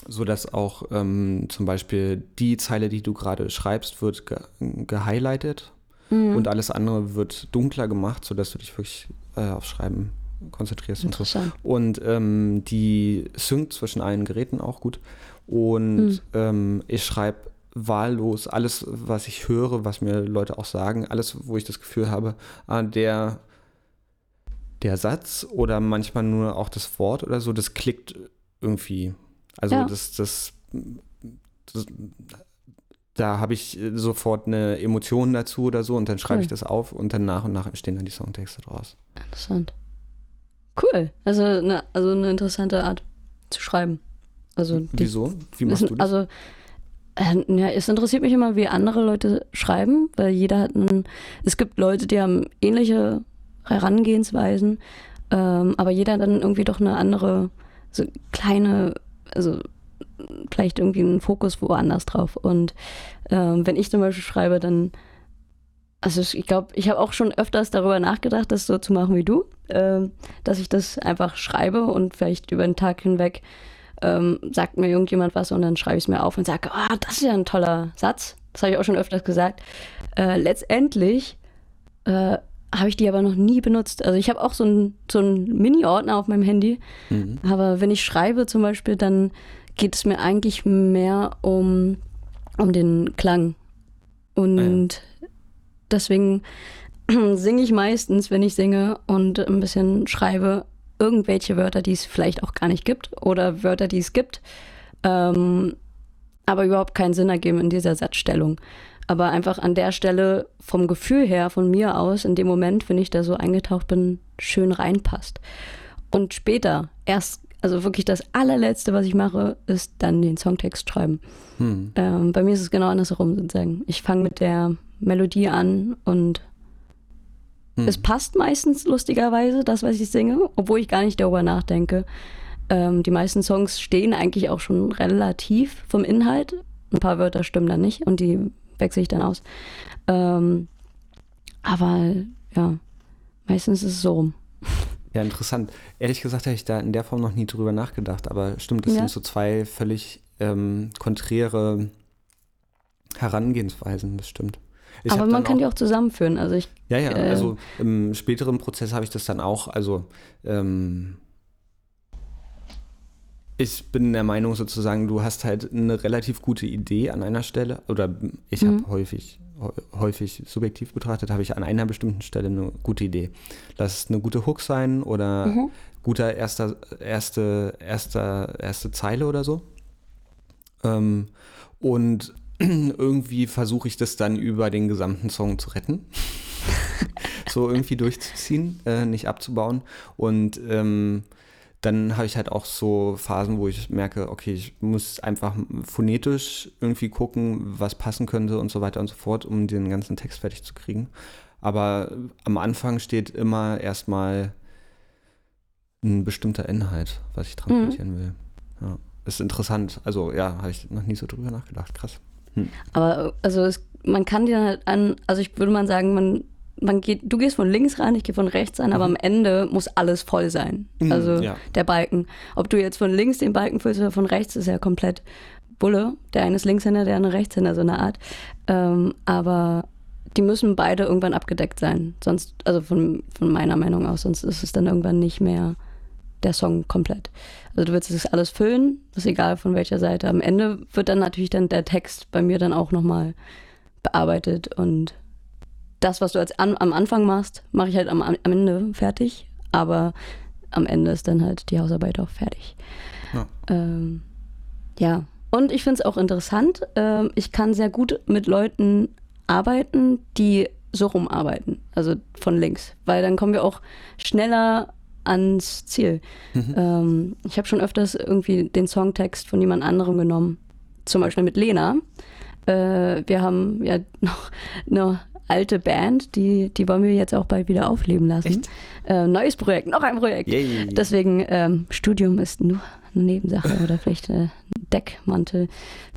sodass auch ähm, zum Beispiel die Zeile, die du gerade schreibst, wird ge gehighlightet Mhm. und alles andere wird dunkler gemacht, sodass du dich wirklich äh, aufs Schreiben konzentrierst und so. Interessant. Und ähm, die synkt zwischen allen Geräten auch gut. Und Hm. ähm, ich schreibe wahllos alles, was ich höre, was mir Leute auch sagen, alles, wo ich das Gefühl habe, ah, der, der Satz oder manchmal nur auch das Wort oder so, das klickt irgendwie. Also Ja. das, das, das da habe ich sofort eine Emotion dazu oder so und dann schreibe Cool. ich das auf und dann nach und nach entstehen dann die Songtexte draus. Interessant. Cool. Also eine, also eine interessante Art zu schreiben. Also Wieso? Wie machst ist- du das? Also, äh, ja, es interessiert mich immer, wie andere Leute schreiben, weil jeder hat einen, es gibt Leute, die haben ähnliche Herangehensweisen, ähm, aber jeder hat dann irgendwie doch eine andere, so kleine, also vielleicht irgendwie einen Fokus woanders drauf. Und ähm, wenn ich zum Beispiel schreibe, dann, also ich glaube, ich habe auch schon öfters darüber nachgedacht, das so zu machen wie du, ähm, dass ich das einfach schreibe und vielleicht über den Tag hinweg ähm, sagt mir irgendjemand was und dann schreibe ich es mir auf und sage, ah, das ist ja ein toller Satz. Das habe ich auch schon öfters gesagt. Äh, letztendlich äh, habe ich die aber noch nie benutzt. Also ich habe auch so einen so Mini-Ordner auf meinem Handy, Mhm. aber wenn ich schreibe zum Beispiel, dann geht es mir eigentlich mehr um, um den Klang. Und deswegen singe ich meistens, wenn ich singe und ein bisschen schreibe, irgendwelche Wörter, die es vielleicht auch gar nicht gibt oder Wörter, die es gibt, ähm, aber überhaupt keinen Sinn ergeben in dieser Satzstellung. Aber einfach an der Stelle vom Gefühl her, von mir aus, in dem Moment, wenn ich da so eingetaucht bin, schön reinpasst. Und später, erst, also wirklich das allerletzte, was ich mache, ist dann den Songtext schreiben. Hm. Ähm, bei mir ist es genau andersherum sozusagen. Ich fange mit der Melodie an und hm. es passt meistens lustigerweise, das, was ich singe, obwohl ich gar nicht darüber nachdenke. Ähm, die meisten Songs stehen eigentlich auch schon relativ vom Inhalt. Ein paar Wörter stimmen dann nicht und die wechsle ich dann aus. Ähm, aber ja, meistens ist es so rum. Ja, interessant. Ehrlich gesagt habe ich da in der Form noch nie drüber nachgedacht, aber stimmt, das ja. sind so zwei völlig ähm, konträre Herangehensweisen, das stimmt. Ich aber man kann auch, die auch zusammenführen. Also ich, ja, ja, äh, also im späteren Prozess habe ich das dann auch, also ähm, ich bin der Meinung sozusagen, du hast halt eine relativ gute Idee an einer Stelle, oder ich habe mhm. häufig, häufig subjektiv betrachtet, habe ich an einer bestimmten Stelle eine gute Idee. Lass es eine gute Hook sein oder mhm. guter erster, erste, erster, erste Zeile oder so. Ähm, und irgendwie versuche ich das dann über den gesamten Song zu retten. so irgendwie durchzuziehen, äh, nicht abzubauen. Und ähm, dann habe ich halt auch so Phasen, wo ich merke, okay, ich muss einfach phonetisch irgendwie gucken, was passen könnte und so weiter und so fort, um den ganzen Text fertig zu kriegen. Aber am Anfang steht immer erstmal ein bestimmter Inhalt, was ich transportieren mhm. will. Ja. Ist interessant. Also ja, habe ich noch nie so drüber nachgedacht. Krass. Hm. Aber also es, man kann dir halt an, also ich würde mal sagen, man man geht, du gehst von links rein, ich gehe von rechts rein, mhm. aber am Ende muss alles voll sein. Mhm, also ja. der Balken. Ob du jetzt von links den Balken füllst oder von rechts, ist ja komplett Bulle. Der eine ist Linkshänder, der andere Rechtshänder, so eine Art. Ähm, aber die müssen beide irgendwann abgedeckt sein. Sonst, also von, von meiner Meinung aus, sonst ist es dann irgendwann nicht mehr der Song komplett. Also du willst das alles füllen, ist egal von welcher Seite. Am Ende wird dann natürlich dann der Text bei mir dann auch nochmal bearbeitet und das, was du als an, am Anfang machst, mache ich halt am, am Ende fertig. Aber am Ende ist dann halt die Hausarbeit auch fertig. Ja. Ähm, ja. Und ich finde es auch interessant. Ähm, ich kann sehr gut mit Leuten arbeiten, die so rumarbeiten, also von links, weil dann kommen wir auch schneller ans Ziel. Mhm. Ähm, ich habe schon öfters irgendwie den Songtext von jemand anderem genommen, zum Beispiel mit Lena. Äh, wir haben ja noch, noch alte Band, die, die wollen wir jetzt auch bald wieder aufleben lassen. Äh, neues Projekt, noch ein Projekt. Yay. Deswegen, ähm, Studium ist nur eine Nebensache oder vielleicht äh, ein Deckmantel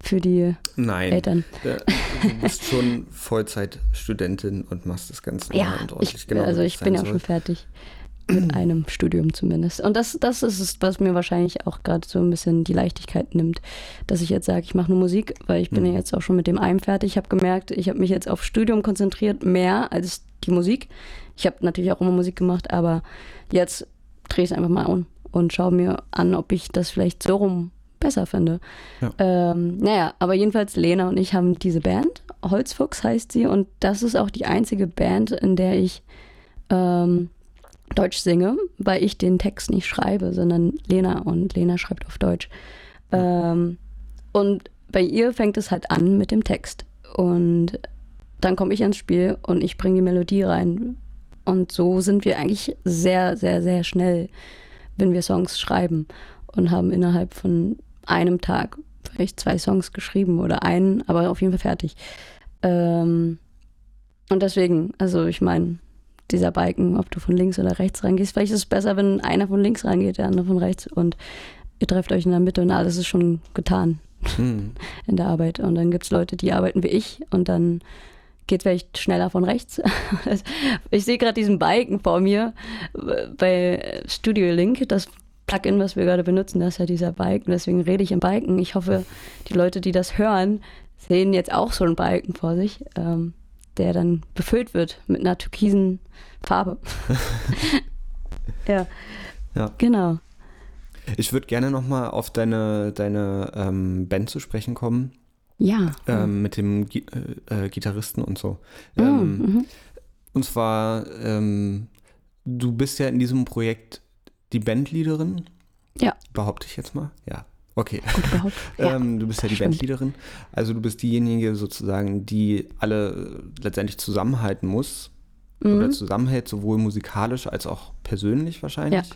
für die Nein, Eltern. Nein, du bist schon Vollzeitstudentin und machst das Ganze ja, und ordentlich. Ich, genau, also ich bin ja auch schon fertig mit einem Studium zumindest. Und das, das ist es, was mir wahrscheinlich auch gerade so ein bisschen die Leichtigkeit nimmt, dass ich jetzt sage, ich mache nur Musik, weil ich bin mhm. ja jetzt auch schon mit dem einen fertig. Ich habe gemerkt, ich habe mich jetzt auf Studium konzentriert, mehr als die Musik. Ich habe natürlich auch immer Musik gemacht, aber jetzt drehe ich es einfach mal um und schaue mir an, ob ich das vielleicht so rum besser finde. Ja. Ähm, naja, aber jedenfalls Lena und ich haben diese Band, Holzfuchs heißt sie, und das ist auch die einzige Band, in der ich ähm, Deutsch singe, weil ich den Text nicht schreibe, sondern Lena und Lena schreibt auf Deutsch. Ähm, und bei ihr fängt es halt an mit dem Text. Und dann komme ich ins Spiel und ich bringe die Melodie rein. Und so sind wir eigentlich sehr, sehr, sehr schnell, wenn wir Songs schreiben und haben innerhalb von einem Tag vielleicht zwei Songs geschrieben oder einen, aber auf jeden Fall fertig. Ähm, und deswegen, also ich meine, dieser Balken, ob du von links oder rechts reingehst. Vielleicht ist es besser, wenn einer von links reingeht, der andere von rechts und ihr trefft euch in der Mitte und alles ist schon getan hm. in der Arbeit. Und dann gibt es Leute, die arbeiten wie ich und dann geht vielleicht schneller von rechts. ich sehe gerade diesen Balken vor mir bei Studio Link, das Plugin, was wir gerade benutzen, das ist ja dieser Balken, deswegen rede ich im Balken. Ich hoffe, die Leute, die das hören, sehen jetzt auch so einen Balken vor sich. Ähm, der dann befüllt wird mit einer türkisen Farbe. ja. ja. Genau. Ich würde gerne nochmal auf deine, deine ähm, Band zu sprechen kommen. Ja. Ähm, mit dem G äh, äh, Gitarristen und so. Mm, ähm, mhm. Und zwar, ähm, du bist ja in diesem Projekt die Bandleaderin. Ja. Behaupte ich jetzt mal. Ja. Okay. Gut ja. ähm, du bist ja die Stimmt. Bandleaderin. Also du bist diejenige sozusagen, die alle letztendlich zusammenhalten muss oder Mhm. zusammenhält, sowohl musikalisch als auch persönlich wahrscheinlich.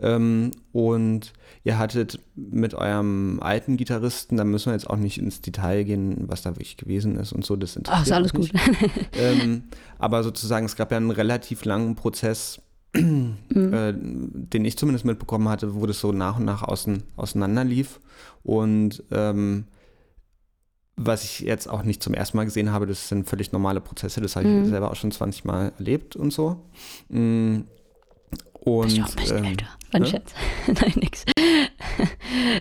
Ähm, und ihr hattet mit eurem alten Gitarristen, da müssen wir jetzt auch nicht ins Detail gehen, was da wirklich gewesen ist und so, das interessiert Ach, ist alles gut. ähm, aber sozusagen, es gab ja einen relativ langen Prozess, Mhm. äh, den ich zumindest mitbekommen hatte, wo das so nach und nach außen, auseinander lief. Und ähm, was ich jetzt auch nicht zum ersten Mal gesehen habe, das sind völlig normale Prozesse, das habe ich Mhm. selber auch schon 20 Mal erlebt und so. Und, Bist du auch ein bisschen ähm, älter? Mein ne? Schatz. Nein, nix.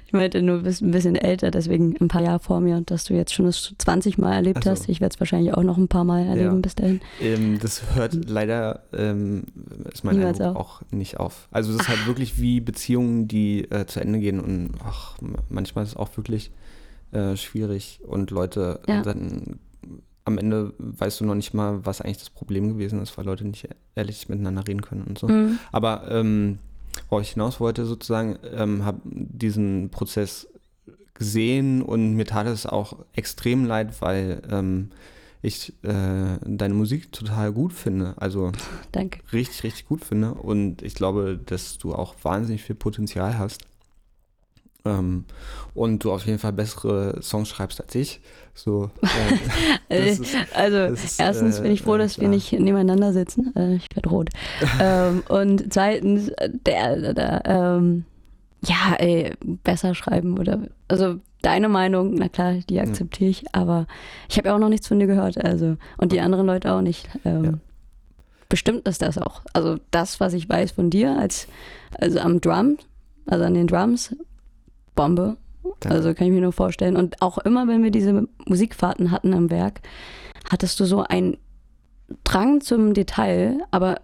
Ich meinte nur, du bist ein bisschen älter, deswegen ein paar Jahre vor mir, dass du jetzt schon das 20 Mal erlebt Ach so. hast. Ich werde es wahrscheinlich auch noch ein paar Mal erleben Ja. bis dahin. Ähm, das hört leider, ähm, ist mein Niemals Eindruck, auf. auch nicht auf. Also es ist halt wirklich wie Beziehungen, die äh, zu Ende gehen und ach, manchmal ist es auch wirklich äh, schwierig und Leute Ja. dann am Ende weißt du noch nicht mal, was eigentlich das Problem gewesen ist, weil Leute nicht ehrlich miteinander reden können und so. Mhm. Aber ähm, worauf ich hinaus wollte sozusagen, ähm, habe diesen Prozess gesehen und mir tat es auch extrem leid, weil ähm, ich äh, deine Musik total gut finde. Also Danke. richtig, richtig gut finde. Und ich glaube, dass du auch wahnsinnig viel Potenzial hast. Ähm, und du auf jeden Fall bessere Songs schreibst als ich. So, äh, ist, also, ist, erstens bin ich froh, äh, dass wir klar. nicht nebeneinander sitzen. Äh, ich werde rot. ähm, und zweitens, äh, der, der, ähm, ja, ey, besser schreiben oder, also deine Meinung, na klar, die akzeptiere ich, aber ich habe ja auch noch nichts von dir gehört, also, und die anderen Leute auch nicht. Ähm, Ja. Bestimmt ist das auch. Also das, was ich weiß von dir, als, also am Drum, also an den Drums, Bombe. Danke. Also kann ich mir nur vorstellen. Und auch immer, wenn wir diese Musikfahrten hatten am Werk, hattest du so einen Drang zum Detail, aber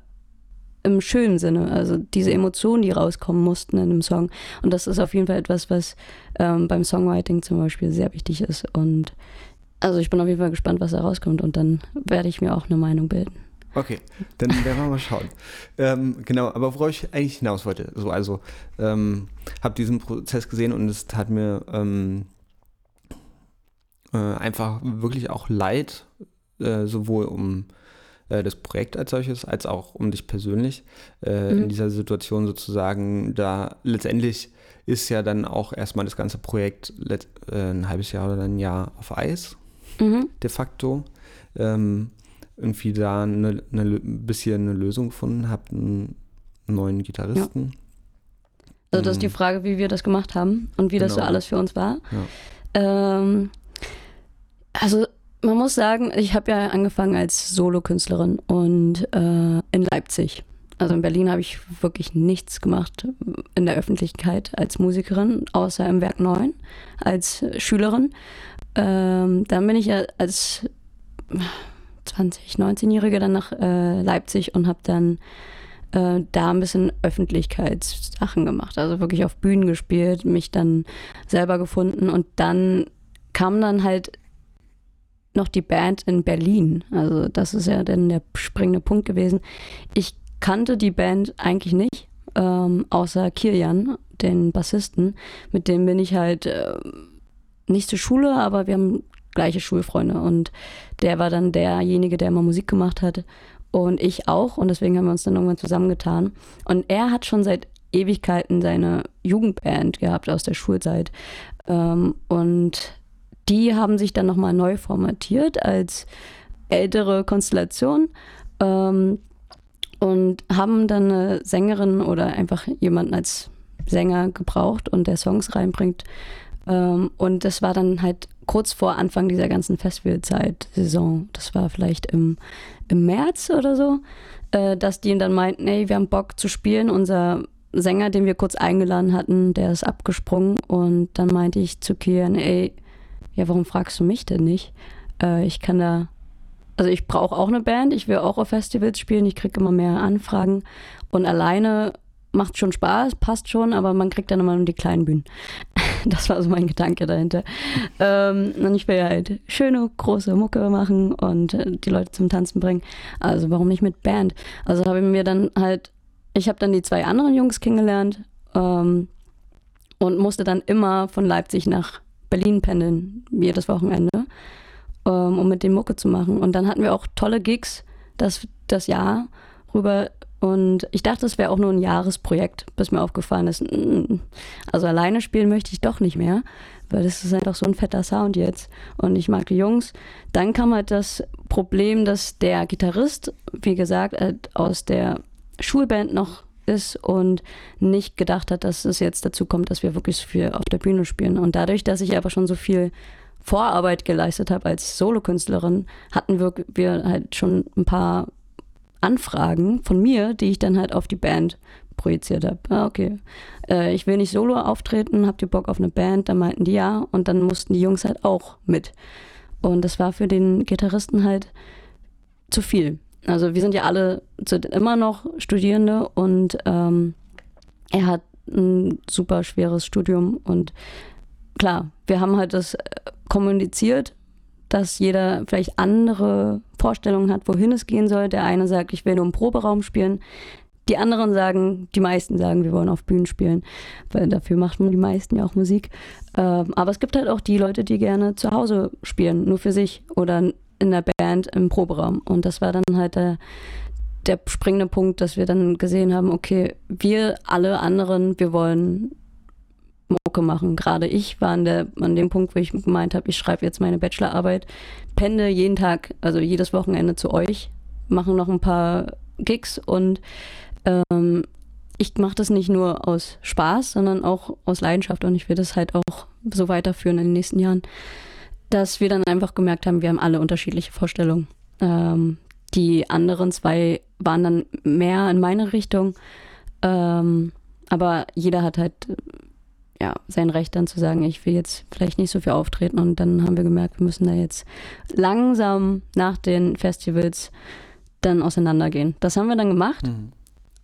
im schönen Sinne. Also diese Emotionen, die rauskommen mussten in einem Song. Und das ist auf jeden Fall etwas, was ähm, beim Songwriting zum Beispiel sehr wichtig ist. Und also ich bin auf jeden Fall gespannt, was da rauskommt. Und dann werde ich mir auch eine Meinung bilden. Okay, dann werden wir mal schauen. ähm, genau, aber worauf ich eigentlich hinaus wollte, so, also ähm, habe diesen Prozess gesehen und es tat mir ähm, äh, einfach wirklich auch leid, äh, sowohl um äh, das Projekt als solches, als auch um dich persönlich äh, Mhm. in dieser Situation sozusagen, da letztendlich ist ja dann auch erstmal das ganze Projekt äh, ein halbes Jahr oder ein Jahr auf Eis Mhm. de facto ähm, irgendwie da eine, eine, bisschen eine Lösung gefunden, habt einen neuen Gitarristen. Also das ist die Mhm. Frage, wie wir das gemacht haben und wie das so Genau. alles für uns war. Ja. Ähm, also man muss sagen, ich habe ja angefangen als Solokünstlerin und äh, in Leipzig. Also in Berlin habe ich wirklich nichts gemacht in der Öffentlichkeit als Musikerin, außer im Werk 9 als Schülerin. Ähm, dann bin ich ja als 20, 19-Jährige dann nach äh, Leipzig und habe dann äh, da ein bisschen Öffentlichkeitssachen gemacht. Also wirklich auf Bühnen gespielt, mich dann selber gefunden und dann kam dann halt noch die Band in Berlin. Also das ist ja dann der springende Punkt gewesen. Ich kannte die Band eigentlich nicht, ähm, außer Kirjan, den Bassisten. Mit dem bin ich halt äh, nicht zur Schule, aber wir haben gleiche Schulfreunde. Und der war dann derjenige, der immer Musik gemacht hat. Und ich auch. Und deswegen haben wir uns dann irgendwann zusammengetan. Und er hat schon seit Ewigkeiten seine Jugendband gehabt aus der Schulzeit. Ähm, und die haben sich dann nochmal neu formatiert als ältere Konstellation. Ähm, und haben dann eine Sängerin oder einfach jemanden als Sänger gebraucht und der Songs reinbringt. Ähm, und das war dann halt kurz vor Anfang dieser ganzen Festivalzeit, Saison. Das war vielleicht im, im März oder so, äh, dass die dann meinten, ey, wir haben Bock zu spielen. Unser Sänger, den wir kurz eingeladen hatten, der ist abgesprungen. Und dann meinte ich zu Kian, ey, ja, warum fragst du mich denn nicht? Äh, ich kann da, also ich brauche auch eine Band, ich will auch auf Festivals spielen, ich kriege immer mehr Anfragen und alleine macht schon Spaß, passt schon, aber man kriegt dann immer nur die kleinen Bühnen. Das war so mein Gedanke dahinter. ähm, und ich will ja halt schöne, große Mucke machen und äh, die Leute zum Tanzen bringen. Also warum nicht mit Band? Also habe ich mir dann halt, ich habe dann die zwei anderen Jungs kennengelernt ähm, und musste dann immer von Leipzig nach Berlin pendeln, jedes Wochenende, ähm, um mit dem Mucke zu machen. Und dann hatten wir auch tolle Gigs das, das Jahr rüber. Und ich dachte, es wäre auch nur ein Jahresprojekt, bis mir aufgefallen ist, mm, also alleine spielen möchte ich doch nicht mehr, weil das ist einfach so ein fetter Sound jetzt. Und ich mag die Jungs. Dann kam halt das Problem, dass der Gitarrist, wie gesagt, halt aus der Schulband noch ist und nicht gedacht hat, dass es jetzt dazu kommt, dass wir wirklich so viel auf der Bühne spielen. Und dadurch, dass ich aber schon so viel Vorarbeit geleistet habe als Solokünstlerin, hatten wir, wir halt schon ein paar Anfragen von mir, die ich dann halt auf die Band projiziert habe. Ah, okay. Äh, ich will nicht solo auftreten, habt ihr Bock auf eine Band? Dann meinten die ja und dann mussten die Jungs halt auch mit. Und das war für den Gitarristen halt zu viel. Also wir sind ja alle immer noch Studierende und ähm, er hat ein super schweres Studium und klar, wir haben halt das äh, kommuniziert, dass jeder vielleicht andere Vorstellungen hat, wohin es gehen soll. Der eine sagt, ich will nur im Proberaum spielen. Die anderen sagen, die meisten sagen, wir wollen auf Bühnen spielen, weil dafür machen die meisten ja auch Musik. Ähm, aber es gibt halt auch die Leute, die gerne zu Hause spielen, nur für sich oder in der Band im Proberaum. Und das war dann halt der, der springende Punkt, dass wir dann gesehen haben, okay, wir alle anderen, wir wollen Mucke machen. Gerade ich war an, der, an dem Punkt, wo ich gemeint habe, ich schreibe jetzt meine Bachelorarbeit, pende jeden Tag, also jedes Wochenende zu euch, machen noch ein paar Gigs und ähm, ich mache das nicht nur aus Spaß, sondern auch aus Leidenschaft und ich will das halt auch so weiterführen in den nächsten Jahren dass wir dann einfach gemerkt haben, wir haben alle unterschiedliche Vorstellungen. Ähm, die anderen zwei waren dann mehr in meine Richtung. Ähm, aber jeder hat halt ja, sein Recht dann zu sagen, ich will jetzt vielleicht nicht so viel auftreten. Und dann haben wir gemerkt, wir müssen da jetzt langsam nach den Festivals dann auseinandergehen. Das haben wir dann gemacht mhm.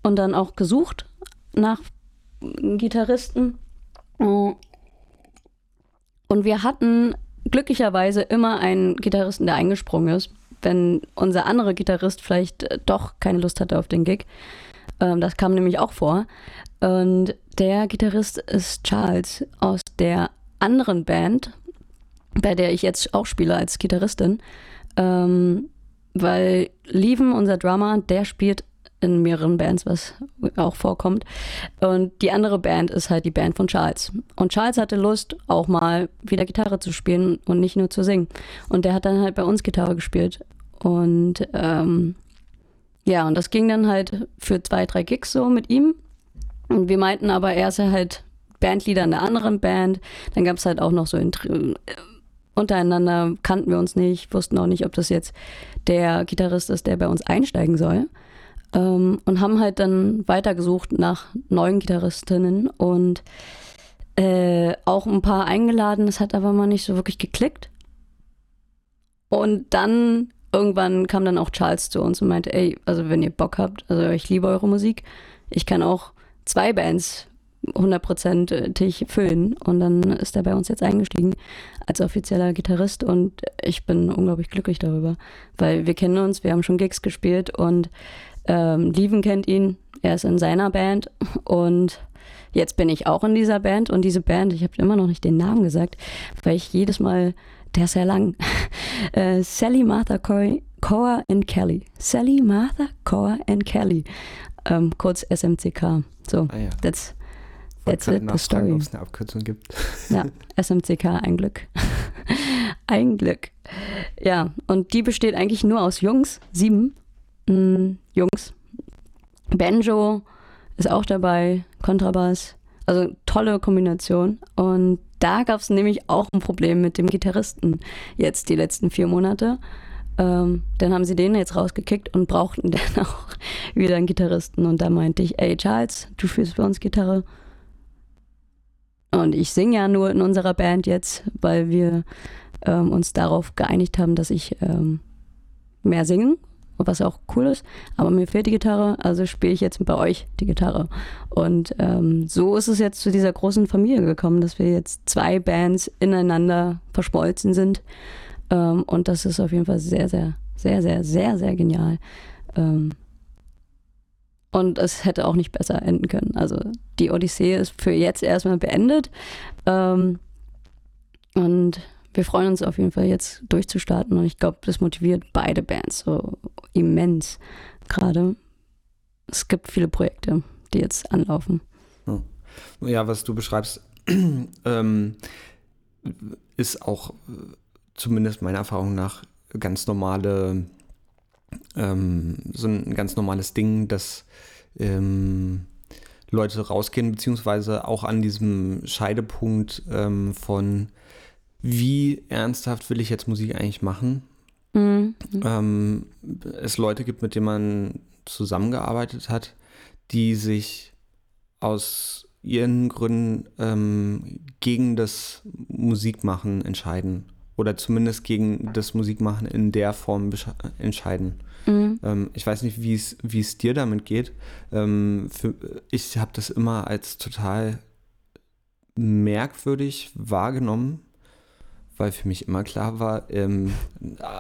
und dann auch gesucht nach Gitarristen. Und wir hatten glücklicherweise immer einen Gitarristen, der eingesprungen ist, wenn unser anderer Gitarrist vielleicht doch keine Lust hatte auf den Gig. Ähm, das kam nämlich auch vor. Und der Gitarrist ist Charles aus der anderen Band, bei der ich jetzt auch spiele als Gitarristin. Ähm, weil Lieven, unser Drummer, der spielt in mehreren Bands, was auch vorkommt. Und die andere Band ist halt die Band von Charles. Und Charles hatte Lust, auch mal wieder Gitarre zu spielen und nicht nur zu singen. Und der hat dann halt bei uns Gitarre gespielt. Und ähm, ja, und das ging dann halt für zwei, drei Gigs so mit ihm. Und wir meinten aber, er ist ja halt Bandleader in der anderen Band. Dann gab es halt auch noch so in, äh, untereinander, kannten wir uns nicht, wussten auch nicht, ob das jetzt der Gitarrist ist, der bei uns einsteigen soll ähm, und haben halt dann weitergesucht nach neuen Gitarristinnen und äh, auch ein paar eingeladen. Es hat aber mal nicht so wirklich geklickt. Und dann irgendwann kam dann auch Charles zu uns und meinte, ey, also wenn ihr Bock habt, also ich liebe eure Musik, ich kann auch zwei Bands hundertprozentig füllen. Und dann ist er bei uns jetzt eingestiegen als offizieller Gitarrist. Und ich bin unglaublich glücklich darüber, weil wir kennen uns, wir haben schon Gigs gespielt und ähm, Lieven kennt ihn, er ist in seiner Band. Und jetzt bin ich auch in dieser Band. Und diese Band, ich habe immer noch nicht den Namen gesagt, weil ich jedes Mal, der ist sehr lang, äh, Sally Martha Coy, Coa and Kelly. Sally Martha Coa and Kelly. Ähm, kurz SMCK. So, ah, ja. that's, that's it, the story. Ob es eine Abkürzung gibt. ja, SMCK, ein Glück. ein Glück. Ja, und die besteht eigentlich nur aus Jungs, sieben mh, Jungs. Banjo ist auch dabei, Kontrabass. Also tolle Kombination. Und da gab es nämlich auch ein Problem mit dem Gitarristen jetzt die letzten vier Monate. Ähm, dann haben sie den jetzt rausgekickt und brauchten dann auch wieder einen Gitarristen. Und da meinte ich, ey Charles, du spielst bei uns Gitarre. Und ich singe ja nur in unserer Band jetzt, weil wir ähm, uns darauf geeinigt haben, dass ich ähm, mehr singen was auch cool ist. Aber mir fehlt die Gitarre, also spiele ich jetzt bei euch die Gitarre. Und ähm, so ist es jetzt zu dieser großen Familie gekommen, dass wir jetzt zwei Bands ineinander verschmolzen sind. Ähm, und das ist auf jeden Fall sehr, sehr, sehr, sehr, sehr, sehr genial. Ähm, und es hätte auch nicht besser enden können. Also die Odyssee ist für jetzt erstmal beendet. Ähm, und wir freuen uns auf jeden Fall jetzt durchzustarten und ich glaube, das motiviert beide Bands so immens gerade. Es gibt viele Projekte, die jetzt anlaufen. Ja, was du beschreibst, ähm, ist auch zumindest meiner Erfahrung nach ganz normale, ähm, so ein ganz normales Ding, dass ähm, Leute rausgehen, beziehungsweise auch an diesem Scheidepunkt ähm, von wie ernsthaft will ich jetzt Musik eigentlich machen? Mhm. Ähm, es Leute gibt, mit denen man zusammengearbeitet hat, die sich aus ihren Gründen ähm, gegen das Musikmachen entscheiden oder zumindest gegen das Musikmachen in der Form entscheiden. Mhm. Ähm, ich weiß nicht, wie es dir damit geht. Ähm, für, ich habe das immer als total merkwürdig wahrgenommen, weil für mich immer klar war, ähm,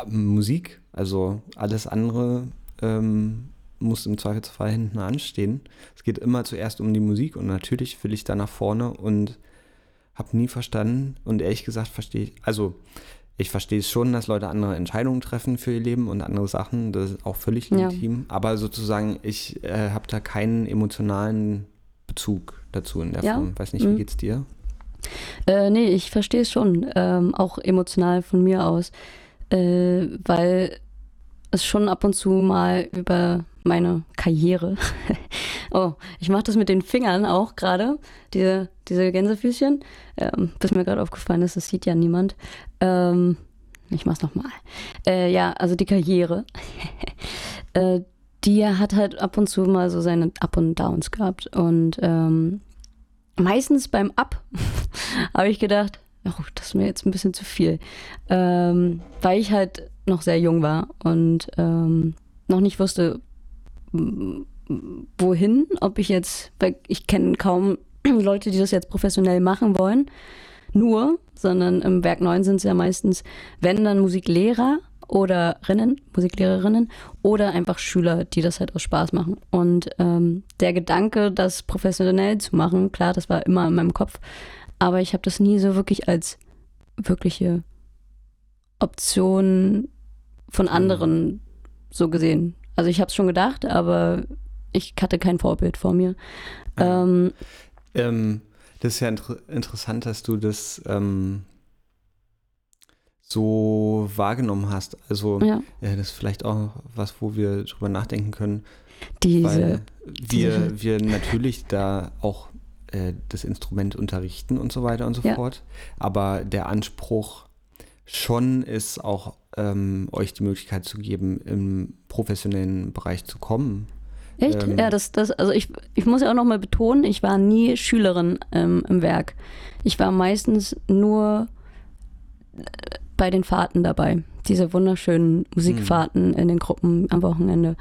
Musik, also alles andere ähm, muss im Zweifelsfall hinten anstehen. Es geht immer zuerst um die Musik und natürlich will ich da nach vorne und habe nie verstanden und ehrlich gesagt verstehe ich, also ich verstehe es schon, dass Leute andere Entscheidungen treffen für ihr Leben und andere Sachen, das ist auch völlig legitim, ja. aber sozusagen ich äh, habe da keinen emotionalen Bezug dazu in der ja. Form. Weiß nicht, wie mhm. geht's dir? Äh, nee, ich verstehe es schon, ähm, auch emotional von mir aus, äh, weil es schon ab und zu mal über meine Karriere. oh, ich mache das mit den Fingern auch gerade, diese, diese Gänsefüßchen, ähm, bis mir gerade aufgefallen ist, das sieht ja niemand. Ähm, ich mach's nochmal. Äh, ja, also die Karriere. äh, die hat halt ab und zu mal so seine Up und Downs gehabt. Und ähm, meistens beim Up habe ich gedacht, oh, das ist mir jetzt ein bisschen zu viel. Ähm, weil ich halt noch sehr jung war und ähm, noch nicht wusste, wohin, ob ich jetzt, weil ich kenne kaum Leute, die das jetzt professionell machen wollen, nur, sondern im Werk 9 sind es ja meistens, wenn dann Musiklehrer oder Rinnen, Musiklehrerinnen oder einfach Schüler, die das halt aus Spaß machen. Und ähm, der Gedanke, das professionell zu machen, klar, das war immer in meinem Kopf, aber ich habe das nie so wirklich als wirkliche Option von anderen so gesehen. Also ich habe es schon gedacht, aber ich hatte kein Vorbild vor mir. Ähm, ähm, das ist ja inter interessant, dass du das ähm, so wahrgenommen hast. Also ja. äh, das ist vielleicht auch was, wo wir drüber nachdenken können. Diese, weil wir, diese. wir natürlich da auch äh, das Instrument unterrichten und so weiter und so ja. fort. Aber der Anspruch schon ist auch ähm, euch die Möglichkeit zu geben, im professionellen Bereich zu kommen. Echt? Ähm, ja, das, das, also ich, ich muss ja auch nochmal betonen, ich war nie Schülerin ähm, im Werk. Ich war meistens nur äh, bei den Fahrten dabei. Diese wunderschönen Musikfahrten hm. in den Gruppen am Wochenende.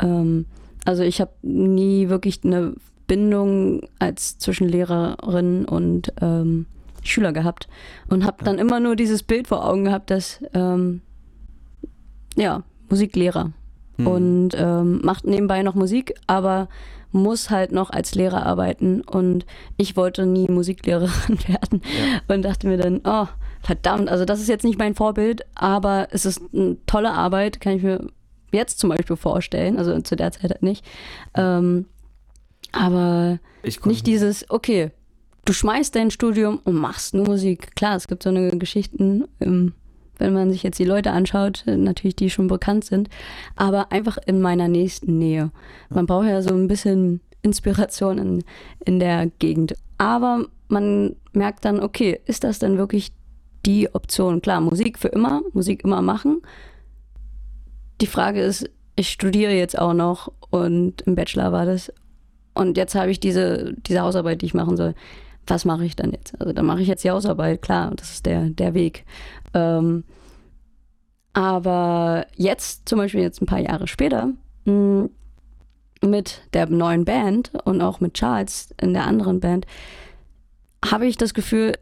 Ähm, also ich habe nie wirklich eine Bindung als zwischen Lehrerin und ähm, Schüler gehabt und habe dann immer nur dieses Bild vor Augen gehabt, dass ähm, ja Musiklehrer hm. und ähm, macht nebenbei noch Musik, aber muss halt noch als Lehrer arbeiten und ich wollte nie Musiklehrerin werden ja. und dachte mir dann, oh verdammt, also das ist jetzt nicht mein Vorbild, aber es ist eine tolle Arbeit, kann ich mir jetzt zum Beispiel vorstellen, also zu der Zeit halt nicht. Ähm, aber nicht dieses, okay, du schmeißt dein Studium und machst nur Musik. Klar, es gibt so eine Geschichten, ähm, wenn man sich jetzt die Leute anschaut, natürlich die schon bekannt sind, aber einfach in meiner nächsten Nähe. Man braucht ja so ein bisschen Inspiration in, in der Gegend. Aber man merkt dann, okay, ist das denn wirklich die Option? Klar, Musik für immer, Musik immer machen. Die Frage ist, ich studiere jetzt auch noch und im Bachelor war das. Und jetzt habe ich diese, diese Hausarbeit, die ich machen soll was mache ich dann jetzt? Also dann mache ich jetzt die Hausarbeit, klar, das ist der, der Weg. Ähm, aber jetzt, zum Beispiel jetzt ein paar Jahre später, mh, mm, mit der neuen Band und auch mit Charles in der anderen Band, habe ich das Gefühl,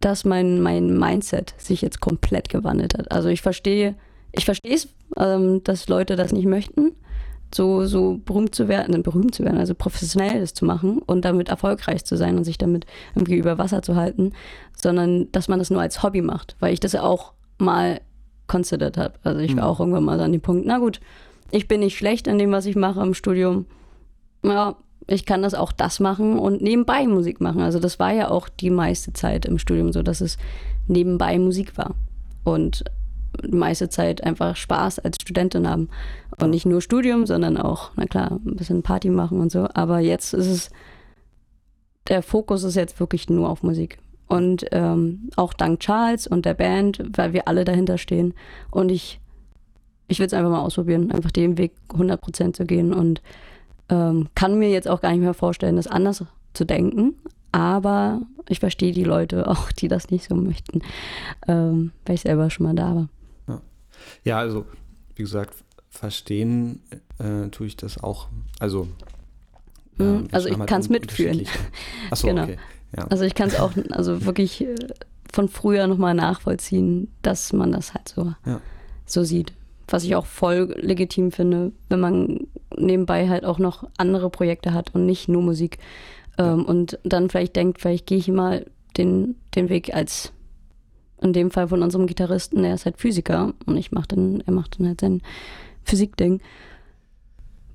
dass mein, mein Mindset sich jetzt komplett gewandelt hat. Also ich verstehe, ich verstehe es, ähm, dass Leute das nicht möchten. so, so berühmt zu werden, äh, berühmt zu werden, also professionell das zu machen und damit erfolgreich zu sein und sich damit irgendwie über Wasser zu halten, sondern dass man das nur als Hobby macht, weil ich das ja auch mal considered habe. Also ich war mhm. auch irgendwann mal an dem Punkt, na gut, ich bin nicht schlecht in dem, was ich mache im Studium. Ja, ich kann das auch das machen und nebenbei Musik machen. Also das war ja auch die meiste Zeit im Studium so, dass es nebenbei Musik war. Und die meiste Zeit einfach Spaß als Studentin haben. Und nicht nur Studium, sondern auch, na klar, ein bisschen Party machen und so. Aber jetzt ist es, der Fokus ist jetzt wirklich nur auf Musik. Und ähm, auch dank Charles und der Band, weil wir alle dahinter stehen. Und ich, ich will es einfach mal ausprobieren, einfach den Weg 100% zu gehen. Und ähm, kann mir jetzt auch gar nicht mehr vorstellen, das anders zu denken. Aber ich verstehe die Leute auch, die das nicht so möchten, ähm, weil ich selber schon mal da war. Ja, ja also wie gesagt, verstehen äh, tue ich das auch. Also, mhm, also ich halt kann es mitfühlen. Achso, genau. okay. Ja. Also ich kann es auch also wirklich äh, von früher nochmal nachvollziehen, dass man das halt so, ja. so sieht. Was ich auch voll legitim finde, wenn man nebenbei halt auch noch andere Projekte hat und nicht nur Musik. Ähm, und dann vielleicht denkt, vielleicht gehe ich mal den, den Weg als in dem Fall von unserem Gitarristen, der ist halt Physiker und ich mach dann, er macht dann halt sein Physikding.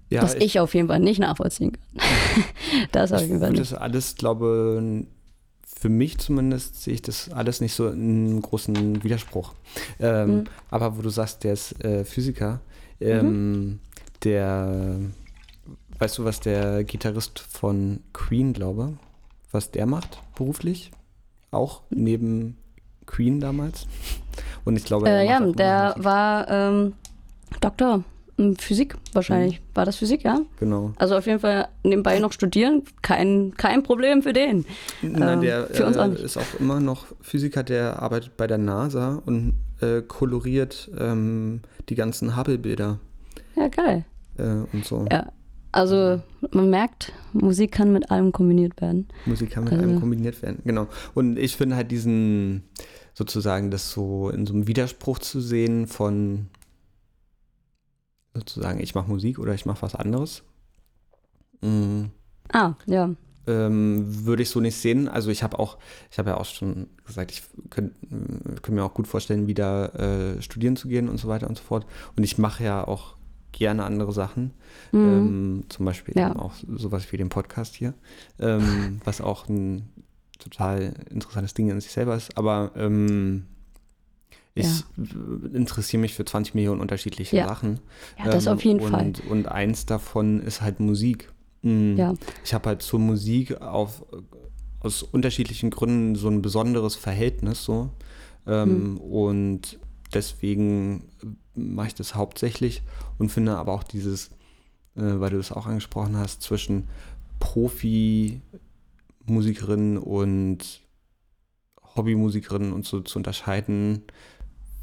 Ja, was ich, ich, auf jeden Fall nicht nachvollziehen kann. das auf jeden Fall nicht. Das alles, glaube für mich zumindest sehe ich das alles nicht so einen großen Widerspruch. Ähm, mhm. Aber wo du sagst, der ist äh, Physiker, ähm, mhm. Der, weißt du, was der Gitarrist von Queen, glaube, was der macht beruflich? Auch neben Queen damals? Und ich glaube, äh, ja, der war ähm, Doktor Physik wahrscheinlich. Mhm. War das Physik, ja? Genau. Also auf jeden Fall nebenbei noch studieren, kein, kein Problem für den. Nein, ähm, der für uns äh, ist auch immer noch Physiker, der arbeitet bei der NASA und äh, koloriert ähm, die ganzen Hubble-Bilder. Ja, geil. Äh, und so. Ja, also man merkt, Musik kann mit allem kombiniert werden. Musik kann mit also. allem kombiniert werden, genau. Und ich finde halt diesen, sozusagen, das so in so einem Widerspruch zu sehen von sozusagen, ich mache Musik oder ich mache was anderes. Mhm. Ah, ja. Ähm, würde ich so nicht sehen. Also ich habe auch, ich habe ja auch schon gesagt, ich könnte könnt mir auch gut vorstellen, wieder äh, studieren zu gehen und so weiter und so fort. Und ich mache ja auch gerne andere Sachen. Mhm. Ähm, zum Beispiel ja. auch sowas wie den Podcast hier, ähm, was auch ein total interessantes Ding in sich selber ist. Aber ähm, ich ja. interessiere mich für 20 Millionen unterschiedliche ja. Sachen. Ja, das ähm, auf jeden und, Fall. Und eins davon ist halt Musik. Mhm. Ja. Ich habe halt zur Musik auf, aus unterschiedlichen Gründen so ein besonderes Verhältnis so. Ähm, mhm. Und deswegen mache ich das hauptsächlich und finde aber auch dieses, äh, weil du das auch angesprochen hast, zwischen Profi-Musikerinnen und Hobbymusikerinnen und so zu unterscheiden,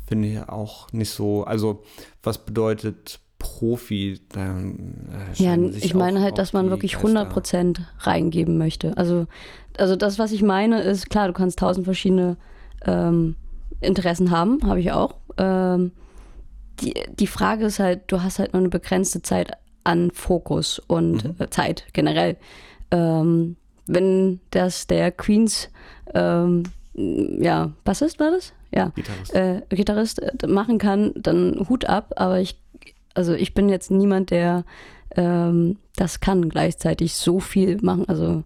finde ich auch nicht so. Also, was bedeutet Profi? Dann, äh, ja, ich meine halt, dass man wirklich 100 Prozent reingeben möchte. Also, also das, was ich meine, ist klar, du kannst tausend verschiedene ähm, Interessen haben, habe ich auch. Ähm, die, die Frage ist halt, du hast halt nur eine begrenzte Zeit an Fokus und mhm. äh, Zeit generell. Ähm, wenn das der Queens, ähm, ja, Bassist war das? ja, Gitarrist, äh, Gitarrist äh, machen kann, dann Hut ab. Aber ich, also ich bin jetzt niemand, der ähm, das kann gleichzeitig so viel machen. Also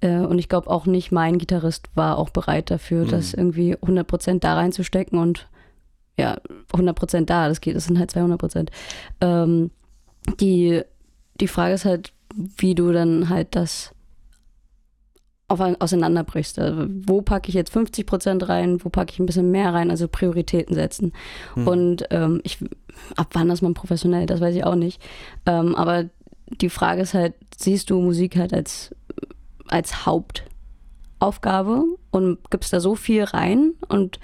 äh, und ich glaube auch nicht, mein Gitarrist war auch bereit dafür, mhm. das irgendwie 100% da reinzustecken und ja, 100% da, das geht, das sind halt 200%. Ähm, die, die Frage ist halt, wie du dann halt das auf, auseinanderbrichst. Also wo packe ich jetzt 50 Prozent rein, wo packe ich ein bisschen mehr rein, also Prioritäten setzen. Hm. Und ähm, ich, ab wann ist man professionell, das weiß ich auch nicht. Ähm, aber die Frage ist halt, siehst du Musik halt als, als Hauptaufgabe und gibst da so viel rein und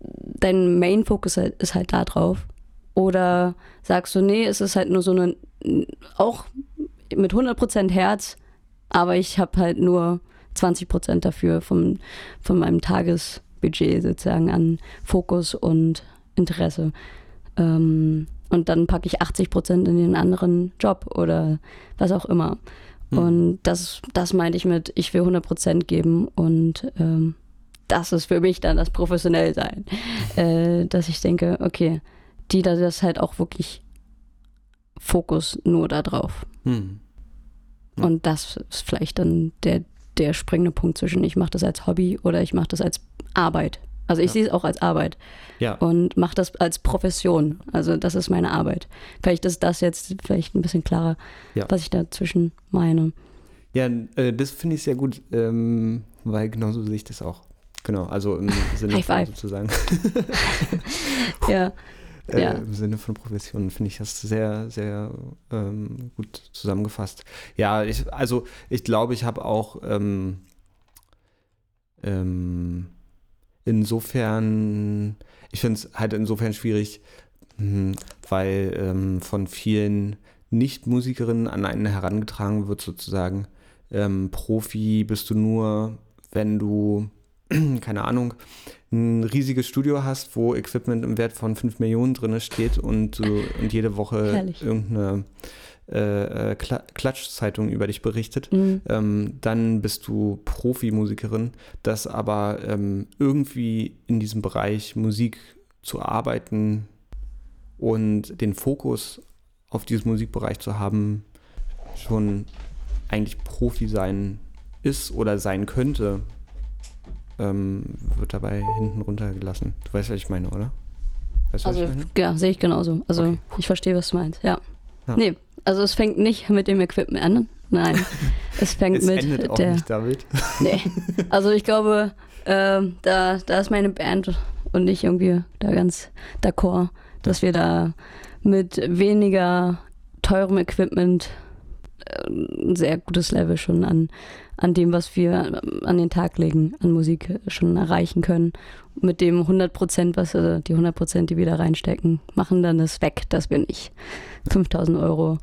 dein Main-Focus halt, ist halt da drauf? Oder sagst du, nee, es ist halt nur so eine, auch mit 100% Herz, aber ich habe halt nur 20 Prozent dafür vom, von meinem Tagesbudget sozusagen an Fokus und Interesse. Ähm, und dann packe ich 80 Prozent in den anderen Job oder was auch immer. Mhm. Und das, das meinte ich mit, ich will 100 Prozent geben und ähm, das ist für mich dann das Professionellsein. Äh, dass ich denke, okay, die da das halt auch wirklich Fokus nur da drauf. Mhm. Ja. Und das ist vielleicht dann der, der springende Punkt zwischen, ich mache das als Hobby oder ich mache das als Arbeit. Also ich ja. sehe es auch als Arbeit. Ja. Und mache das als Profession. Also das ist meine Arbeit. Vielleicht ist das jetzt vielleicht ein bisschen klarer, ja. was ich dazwischen meine. Ja, äh, das finde ich sehr gut, ähm, weil genauso sehe ich das auch. Genau, also im Sinne High von sozusagen. ja. Äh, ja. Im Sinne von Profession finde ich das sehr, sehr ähm, gut zusammengefasst. Ja, ich, also ich glaube, ich habe auch ähm, ähm, insofern, ich finde es halt insofern schwierig, hm, weil ähm, von vielen Nicht-Musikerinnen an einen herangetragen wird, sozusagen, ähm, Profi bist du nur, wenn du, keine Ahnung, ein riesiges Studio hast, wo Equipment im Wert von 5 Millionen drin steht und, du, und jede Woche Herrlich. irgendeine äh, äh Klatschzeitung über dich berichtet, mhm. ähm, dann bist du Profimusikerin, das aber ähm, irgendwie in diesem Bereich Musik zu arbeiten und den Fokus auf diesem Musikbereich zu haben, schon eigentlich Profi sein ist oder sein könnte, ähm, wird dabei hinten runtergelassen. Du weißt, was ich meine, oder? Weißt, also, ja, sehe ich genauso. Also, okay. ich verstehe, was du meinst, ja. Ja. Nee, also es fängt nicht mit dem Equipment an. Nein, es fängt es mit endet auch der. Nicht damit. nee, also ich glaube, äh, da, da ist meine Band und ich irgendwie da ganz d'accord, dass wir da mit weniger teurem Equipment äh, ein sehr gutes Level schon an, an dem, was wir an den Tag legen, an Musik schon erreichen können. Mit dem 100 Prozent, was also die 100 Prozent, die wir da reinstecken, machen dann das weg, dass wir nicht 5000 Euro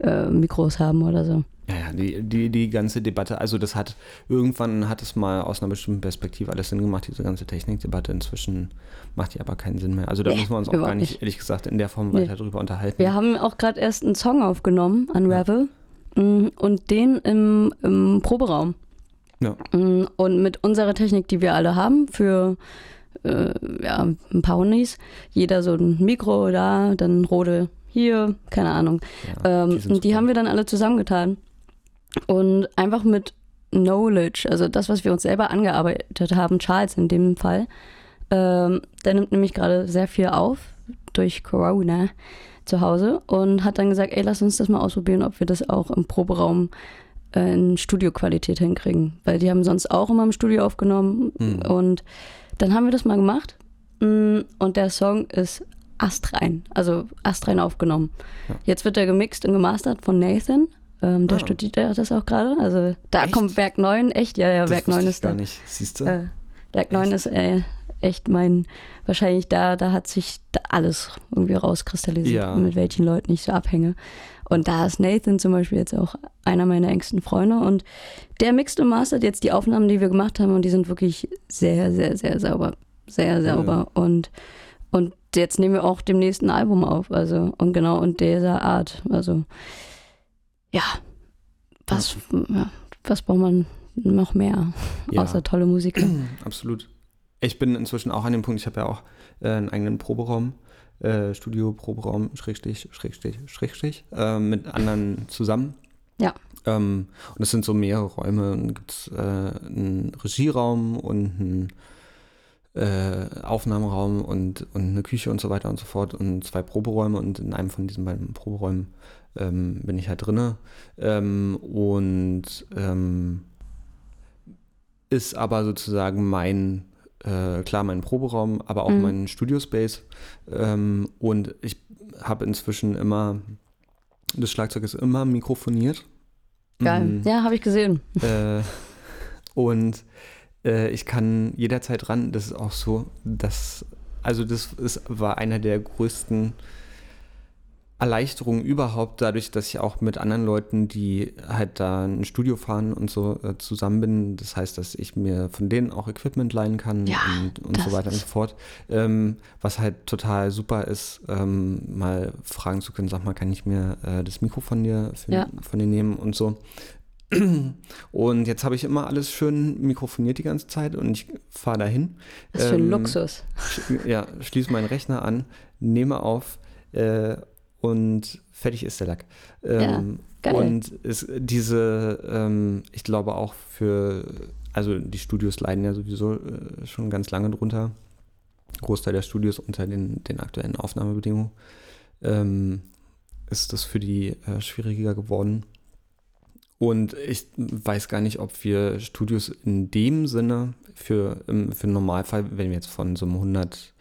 äh, Mikros haben oder so. Ja, ja, die, die, die ganze Debatte, also das hat, irgendwann hat es mal aus einer bestimmten Perspektive alles Sinn gemacht, diese ganze Technikdebatte. Inzwischen macht die aber keinen Sinn mehr. Also da nee, müssen wir uns auch gar nicht, nicht, ehrlich gesagt, in der Form nee. weiter drüber unterhalten. Wir haben auch gerade erst einen Song aufgenommen, Unravel, ja. Mm, und den im, im Proberaum. Ja. Mm, und mit unserer Technik, die wir alle haben, für äh, ja, ein paar Hundis, jeder so ein Mikro da, dann Rode hier, keine Ahnung. Ja, ähm, die, die haben wir dann alle zusammengetan. Und einfach mit Knowledge, also das, was wir uns selber angearbeitet haben, Charles in dem Fall, ähm, der nimmt nämlich gerade sehr viel auf durch Corona zu Hause und hat dann gesagt, ey, lass uns das mal ausprobieren, ob wir das auch im Proberaum äh, in Studioqualität hinkriegen. Weil die haben sonst auch immer im Studio aufgenommen mhm. und dann haben wir das mal gemacht mm, und der Song ist astrein, also astrein aufgenommen. Ja. Jetzt wird er gemixt und gemastert von Nathan. Ähm, der ah. studiert das auch gerade. Also da echt? kommt Werk 9, echt, ja, ja, das Werk 9 ist da. Gar nicht. Siehst du? Äh, Werk 9 ist äh, echt mein, wahrscheinlich da, da hat sich da alles irgendwie rauskristallisiert, ja. mit welchen Leuten ich so abhänge. Und da ist Nathan zum Beispiel jetzt auch einer meiner engsten Freunde und der mixt und mastert jetzt die Aufnahmen, die wir gemacht haben und die sind wirklich sehr, sehr, sehr sauber. Sehr sauber. Ja. Und, und jetzt nehmen wir auch dem nächsten Album auf. Also, und genau in dieser Art. Also, ja, was, ja, was braucht man noch mehr, ja. außer tolle Musiker? Absolut. Ich bin inzwischen auch an dem Punkt, ich habe ja auch äh, einen eigenen Proberaum, äh, Studio, Proberaum, Schrägstrich, Schrägstrich, Schrägstrich, äh, mit anderen zusammen. Ja. Ähm, und es sind so mehrere Räume. Dann gibt es äh, einen Regieraum und einen äh, Aufnahmeraum und, und eine Küche und so weiter und so fort und zwei Proberäume und in einem von diesen beiden Proberäumen ähm, bin ich halt drinne. Ähm, und ähm, ist aber sozusagen mein, äh, klar, mein Proberaum, aber auch mhm. mein Studio-Space. Ähm, und ich habe inzwischen immer, das Schlagzeug ist immer mikrofoniert. Geil, mhm. ja, habe ich gesehen. Äh, und äh, ich kann jederzeit ran. Das ist auch so, dass, also das ist, war einer der größten Erleichterung überhaupt dadurch, dass ich auch mit anderen Leuten, die halt da ein Studio fahren und so äh, zusammen bin. Das heißt, dass ich mir von denen auch Equipment leihen kann Ja, und, und so weiter und so fort. Ähm, was halt total super ist, ähm, mal fragen zu können, sag mal, kann ich mir äh, das Mikro von dir, für, Ja. von dir nehmen und so. Und jetzt habe ich immer alles schön mikrofoniert die ganze Zeit und ich fahre dahin. Was für ein Ähm, Luxus. sch- ja, schließe meinen Rechner an, nehme auf äh, und fertig ist der Lack. Ähm, geil. Und es, diese, ähm, ich glaube auch für, also die Studios leiden ja sowieso äh, schon ganz lange drunter. Großteil der Studios unter den, den aktuellen Aufnahmebedingungen. Ähm, ist das für die äh, schwieriger geworden. Und ich weiß gar nicht, ob wir Studios in dem Sinne für, im, für den Normalfall, wenn wir jetzt von so einem 100-köpfiges,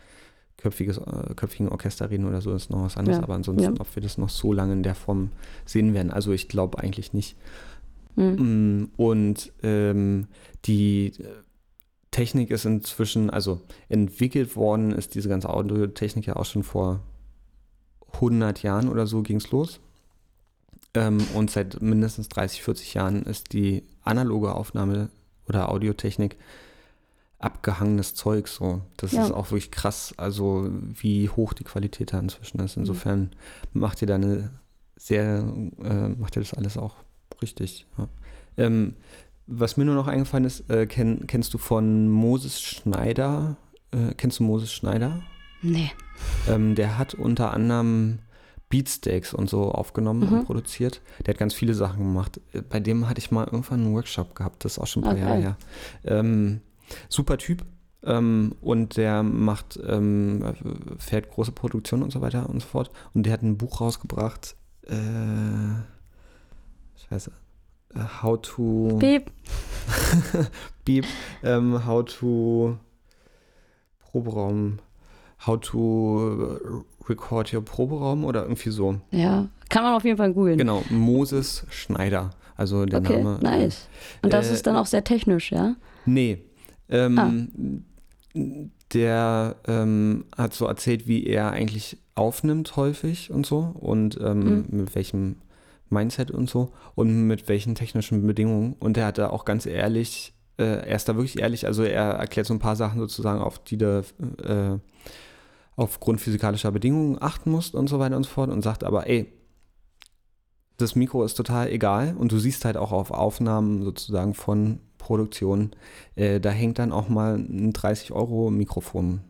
äh, köpfigen Orchester reden oder so, ist noch was anderes. Ja, Aber ansonsten, ja. ob wir das noch so lange in der Form sehen werden. Also ich glaube eigentlich nicht. Hm. Mm, Und ähm, die äh, Technik ist inzwischen, also entwickelt worden ist diese ganze Audiotechnik ja auch schon vor 100 Jahren oder so ging es los. Ähm, und seit mindestens 30, 40 Jahren ist die analoge Aufnahme oder Audiotechnik abgehangenes Zeug so. Das Ja. ist auch wirklich krass, also wie hoch die Qualität da inzwischen ist. Insofern macht ihr da eine sehr, äh, macht ihr das alles auch richtig. Ja. Ähm, was mir nur noch eingefallen ist, äh, kenn, kennst du von Moses Schneider, äh, kennst du Moses Schneider? Nee. Ähm, der hat unter anderem Beatsteaks und so aufgenommen Mhm. und produziert. Der hat ganz viele Sachen gemacht. Äh, Bei dem hatte ich mal irgendwann einen Workshop gehabt, das ist auch schon ein paar Ah, Jahre her. Ähm, super Typ. Ähm, und der macht, ähm, fährt große Produktionen und so weiter und so fort. Und der hat ein Buch rausgebracht. Äh, scheiße. Äh, How to. Piep. Beep, ähm, how to Proberaum, how to record your Proberaum oder irgendwie so. Ja. Kann man auf jeden Fall googeln. Genau, Moses Schneider, also der okay, Name. nice. Und das äh, ist dann auch sehr technisch, ja? Nee. Ähm, Ah. Der ähm, hat so erzählt, wie er eigentlich aufnimmt häufig und so und ähm, Mhm. mit welchem Mindset und so und mit welchen technischen Bedingungen. Und er hat da auch ganz ehrlich, äh, er ist da wirklich ehrlich, also er erklärt so ein paar Sachen sozusagen, auf die du äh, aufgrund physikalischer Bedingungen achten musst und so weiter und so fort und sagt aber, ey, das Mikro ist total egal und du siehst halt auch auf Aufnahmen sozusagen von Produktionen, äh, da hängt dann auch mal ein 30 Euro Mikrofon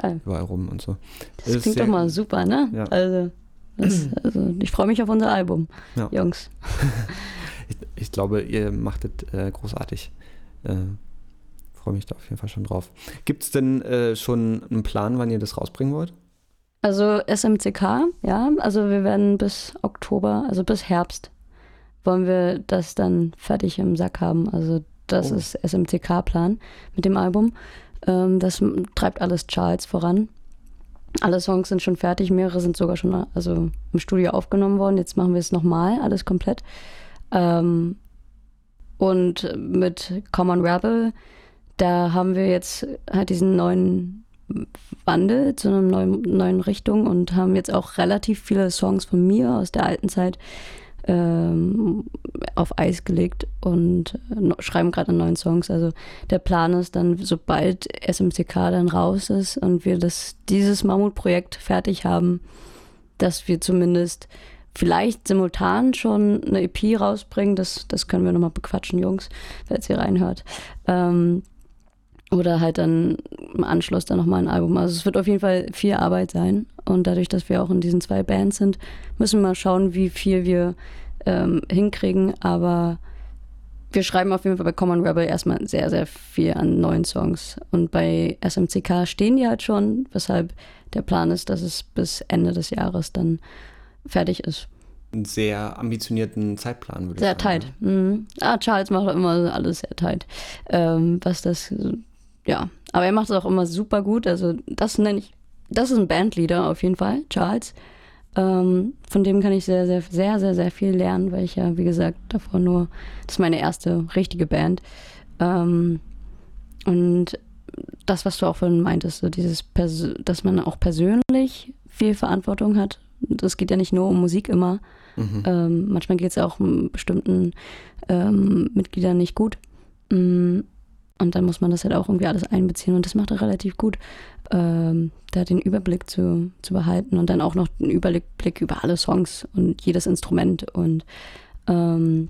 Geil. überall rum und so. Das Ist klingt doch mal super, ne? Ja. Also, das, also, ich freue mich auf unser Album, Ja. Jungs. Ich, ich glaube, ihr macht es äh, großartig. Äh, Freue mich da auf jeden Fall schon drauf. Gibt es denn äh, schon einen Plan, wann ihr das rausbringen wollt? Also SMCK, ja, also wir werden bis Oktober, also bis Herbst, wollen wir das dann fertig im Sack haben. Also das Oh. ist SMCK-Plan mit dem Album. Ähm, das treibt alles Charles voran. Alle Songs sind schon fertig, mehrere sind sogar schon also im Studio aufgenommen worden. Jetzt machen wir es nochmal, alles komplett. Ähm, und mit Common Rebel, da haben wir jetzt halt diesen neuen Wandel zu einer neuen, neuen Richtung und haben jetzt auch relativ viele Songs von mir aus der alten Zeit ähm, auf Eis gelegt und äh, schreiben gerade an neuen Songs. Also der Plan ist dann, sobald SMCK dann raus ist und wir das, dieses Mammutprojekt fertig haben, dass wir zumindest vielleicht simultan schon eine EP rausbringen. Das, das können wir nochmal bequatschen, Jungs, falls ihr reinhört. Ähm, oder halt dann im Anschluss dann nochmal ein Album. Also es wird auf jeden Fall viel Arbeit sein. Und dadurch, dass wir auch in diesen zwei Bands sind, müssen wir mal schauen, wie viel wir ähm, hinkriegen. Aber wir schreiben auf jeden Fall bei Common Rebel erstmal sehr, sehr viel an neuen Songs. Und bei SMCK stehen die halt schon, weshalb der Plan ist, dass es bis Ende des Jahres dann fertig ist. Einen sehr ambitionierten Zeitplan, würde Sehr ich sagen. tight. Mhm. Ah, Charles macht immer alles sehr tight. Ähm, was das, ja. Aber er macht es auch immer super gut. Also, das nenne ich, das ist ein Bandleader auf jeden Fall, Charles. Ähm, von dem kann ich sehr, sehr, sehr, sehr, sehr viel lernen, weil ich ja, wie gesagt, davor nur, das ist meine erste richtige Band. Ähm, und das, was du auch vorhin meintest, so dieses, dass man auch persönlich viel Verantwortung hat Das geht ja nicht nur um Musik immer. Mhm. Ähm, manchmal geht es ja auch um bestimmten ähm, Mitgliedern nicht gut. Mm, und dann muss man das halt auch irgendwie alles einbeziehen. Und das macht er relativ gut, ähm, da den Überblick zu, zu behalten und dann auch noch den Überblick über alle Songs und jedes Instrument und ähm,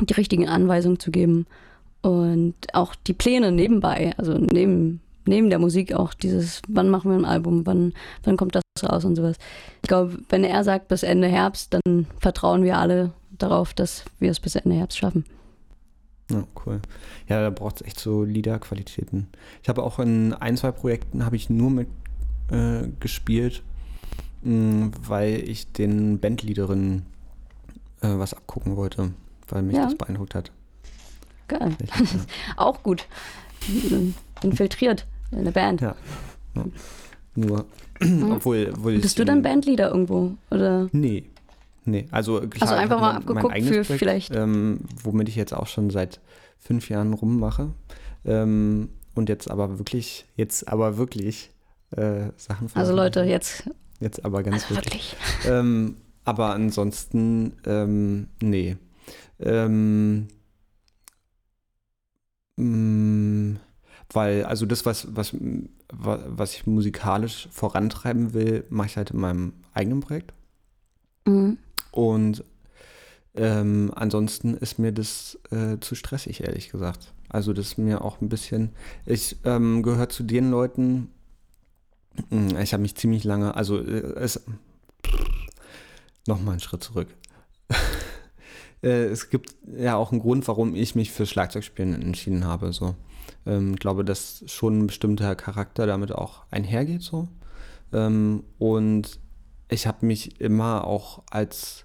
die richtigen Anweisungen zu geben. Und auch die Pläne nebenbei, also neben neben der Musik auch dieses, wann machen wir ein Album, wann, wann kommt das raus und sowas. Ich glaube, wenn er sagt bis Ende Herbst, dann vertrauen wir alle darauf, dass wir es bis Ende Herbst schaffen. Ja, cool. Ja, da braucht es echt so Liederqualitäten. Ich habe auch in ein, zwei Projekten habe ich nur mit äh, gespielt, mh, mm, weil ich den Bandleaderinnen äh, was abgucken wollte, weil mich ja. das beeindruckt hat. Geil. ja. auch gut. Infiltriert eine Band. Ja. ja. Nur, obwohl, obwohl Bist du dann Bandleader irgendwo? Oder? Nee. Nee, also klar, also einfach mal abgeguckt für Projekt, vielleicht. Ähm, womit ich jetzt auch schon seit fünf Jahren rummache. Ähm, und jetzt aber wirklich, jetzt aber wirklich äh, Sachen Also Leute, jetzt. Jetzt aber ganz also wirklich. wirklich. Ähm, aber ansonsten, ähm, nee. Ähm, mh, mm, weil, also das, was, was, was ich musikalisch vorantreiben will, mache ich halt in meinem eigenen Projekt. Mhm. Und ähm, ansonsten ist mir das äh, zu stressig, ehrlich gesagt. Also das ist mir auch ein bisschen, ich ähm, gehöre zu den Leuten, hm, ich habe mich ziemlich lange, also äh, es, nochmal einen Schritt zurück. äh, es gibt ja auch einen Grund, warum ich mich für Schlagzeugspielen entschieden habe. So ähm, glaube, dass schon ein bestimmter Charakter damit auch einhergeht so. Ähm, und ich habe mich immer auch als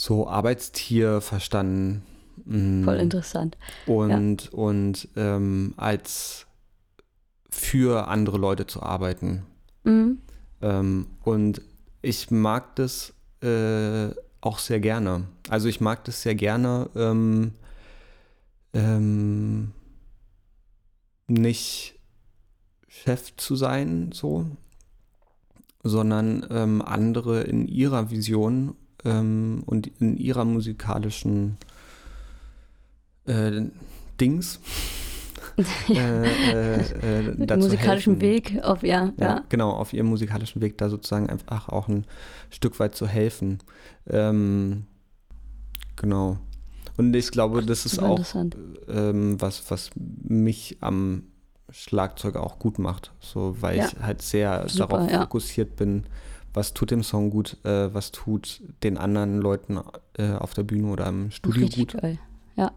so Arbeitstier verstanden. Mm. Voll interessant. Und, ja. und ähm, als für andere Leute zu arbeiten. Mhm. Ähm, und ich mag das äh, auch sehr gerne. Also ich mag das sehr gerne, ähm, ähm, nicht Chef zu sein, so, sondern ähm, andere in ihrer Vision ähm, und in ihrer musikalischen äh, Dings. ja. äh, äh, äh musikalischen helfen. Weg auf ja, ja, ja, genau auf ihrem musikalischen Weg da sozusagen einfach auch ein Stück weit zu helfen ähm, genau und ich glaube das ist auch ähm, was was mich am Schlagzeug auch gut macht. So, weil ja. ich halt sehr Super, darauf fokussiert bin, was tut dem Song gut, äh, was tut den anderen Leuten äh, auf der Bühne oder im Studio Richtig gut. Geil. Ja.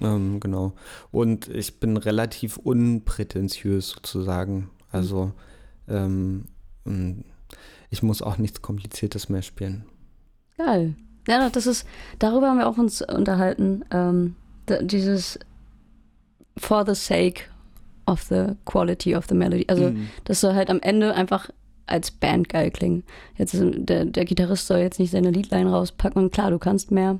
Ähm, genau. Und ich bin relativ unprätentiös sozusagen. Also ähm, ich muss auch nichts Kompliziertes mehr spielen. Geil. Ja, das ist, darüber haben wir auch uns unterhalten. Ähm, dieses For the Sake of the quality of the melody. Also, mhm. das soll halt am Ende einfach als Band geil klingen. Jetzt ist, der, der Gitarrist soll jetzt nicht seine Liedline rauspacken und klar, du kannst mehr,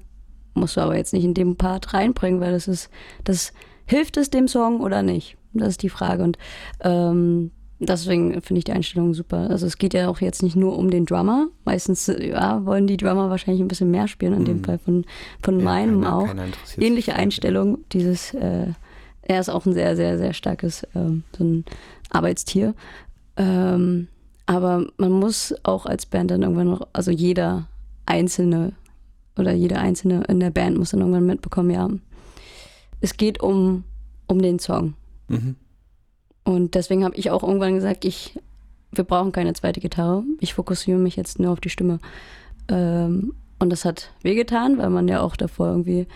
musst du aber jetzt nicht in dem Part reinbringen, weil das ist, das hilft es dem Song oder nicht? Das ist die Frage. Und ähm, deswegen finde ich die Einstellung super. Also es geht ja auch jetzt nicht nur um den Drummer. Meistens ja, wollen die Drummer wahrscheinlich ein bisschen mehr spielen, in dem mhm. Fall von, von ja, meinem keiner, auch. Keiner Ähnliche Einstellung, dieses äh, er ist auch ein sehr, sehr, sehr starkes ähm, so ein Arbeitstier. Ähm, aber man muss auch als Band dann irgendwann noch, also jeder Einzelne oder jeder Einzelne in der Band muss dann irgendwann mitbekommen, ja, es geht um, um den Song. Mhm. Und deswegen habe ich auch irgendwann gesagt, ich, wir brauchen keine zweite Gitarre. Ich fokussiere mich jetzt nur auf die Stimme. Ähm, und das hat wehgetan, weil man ja auch davor irgendwie,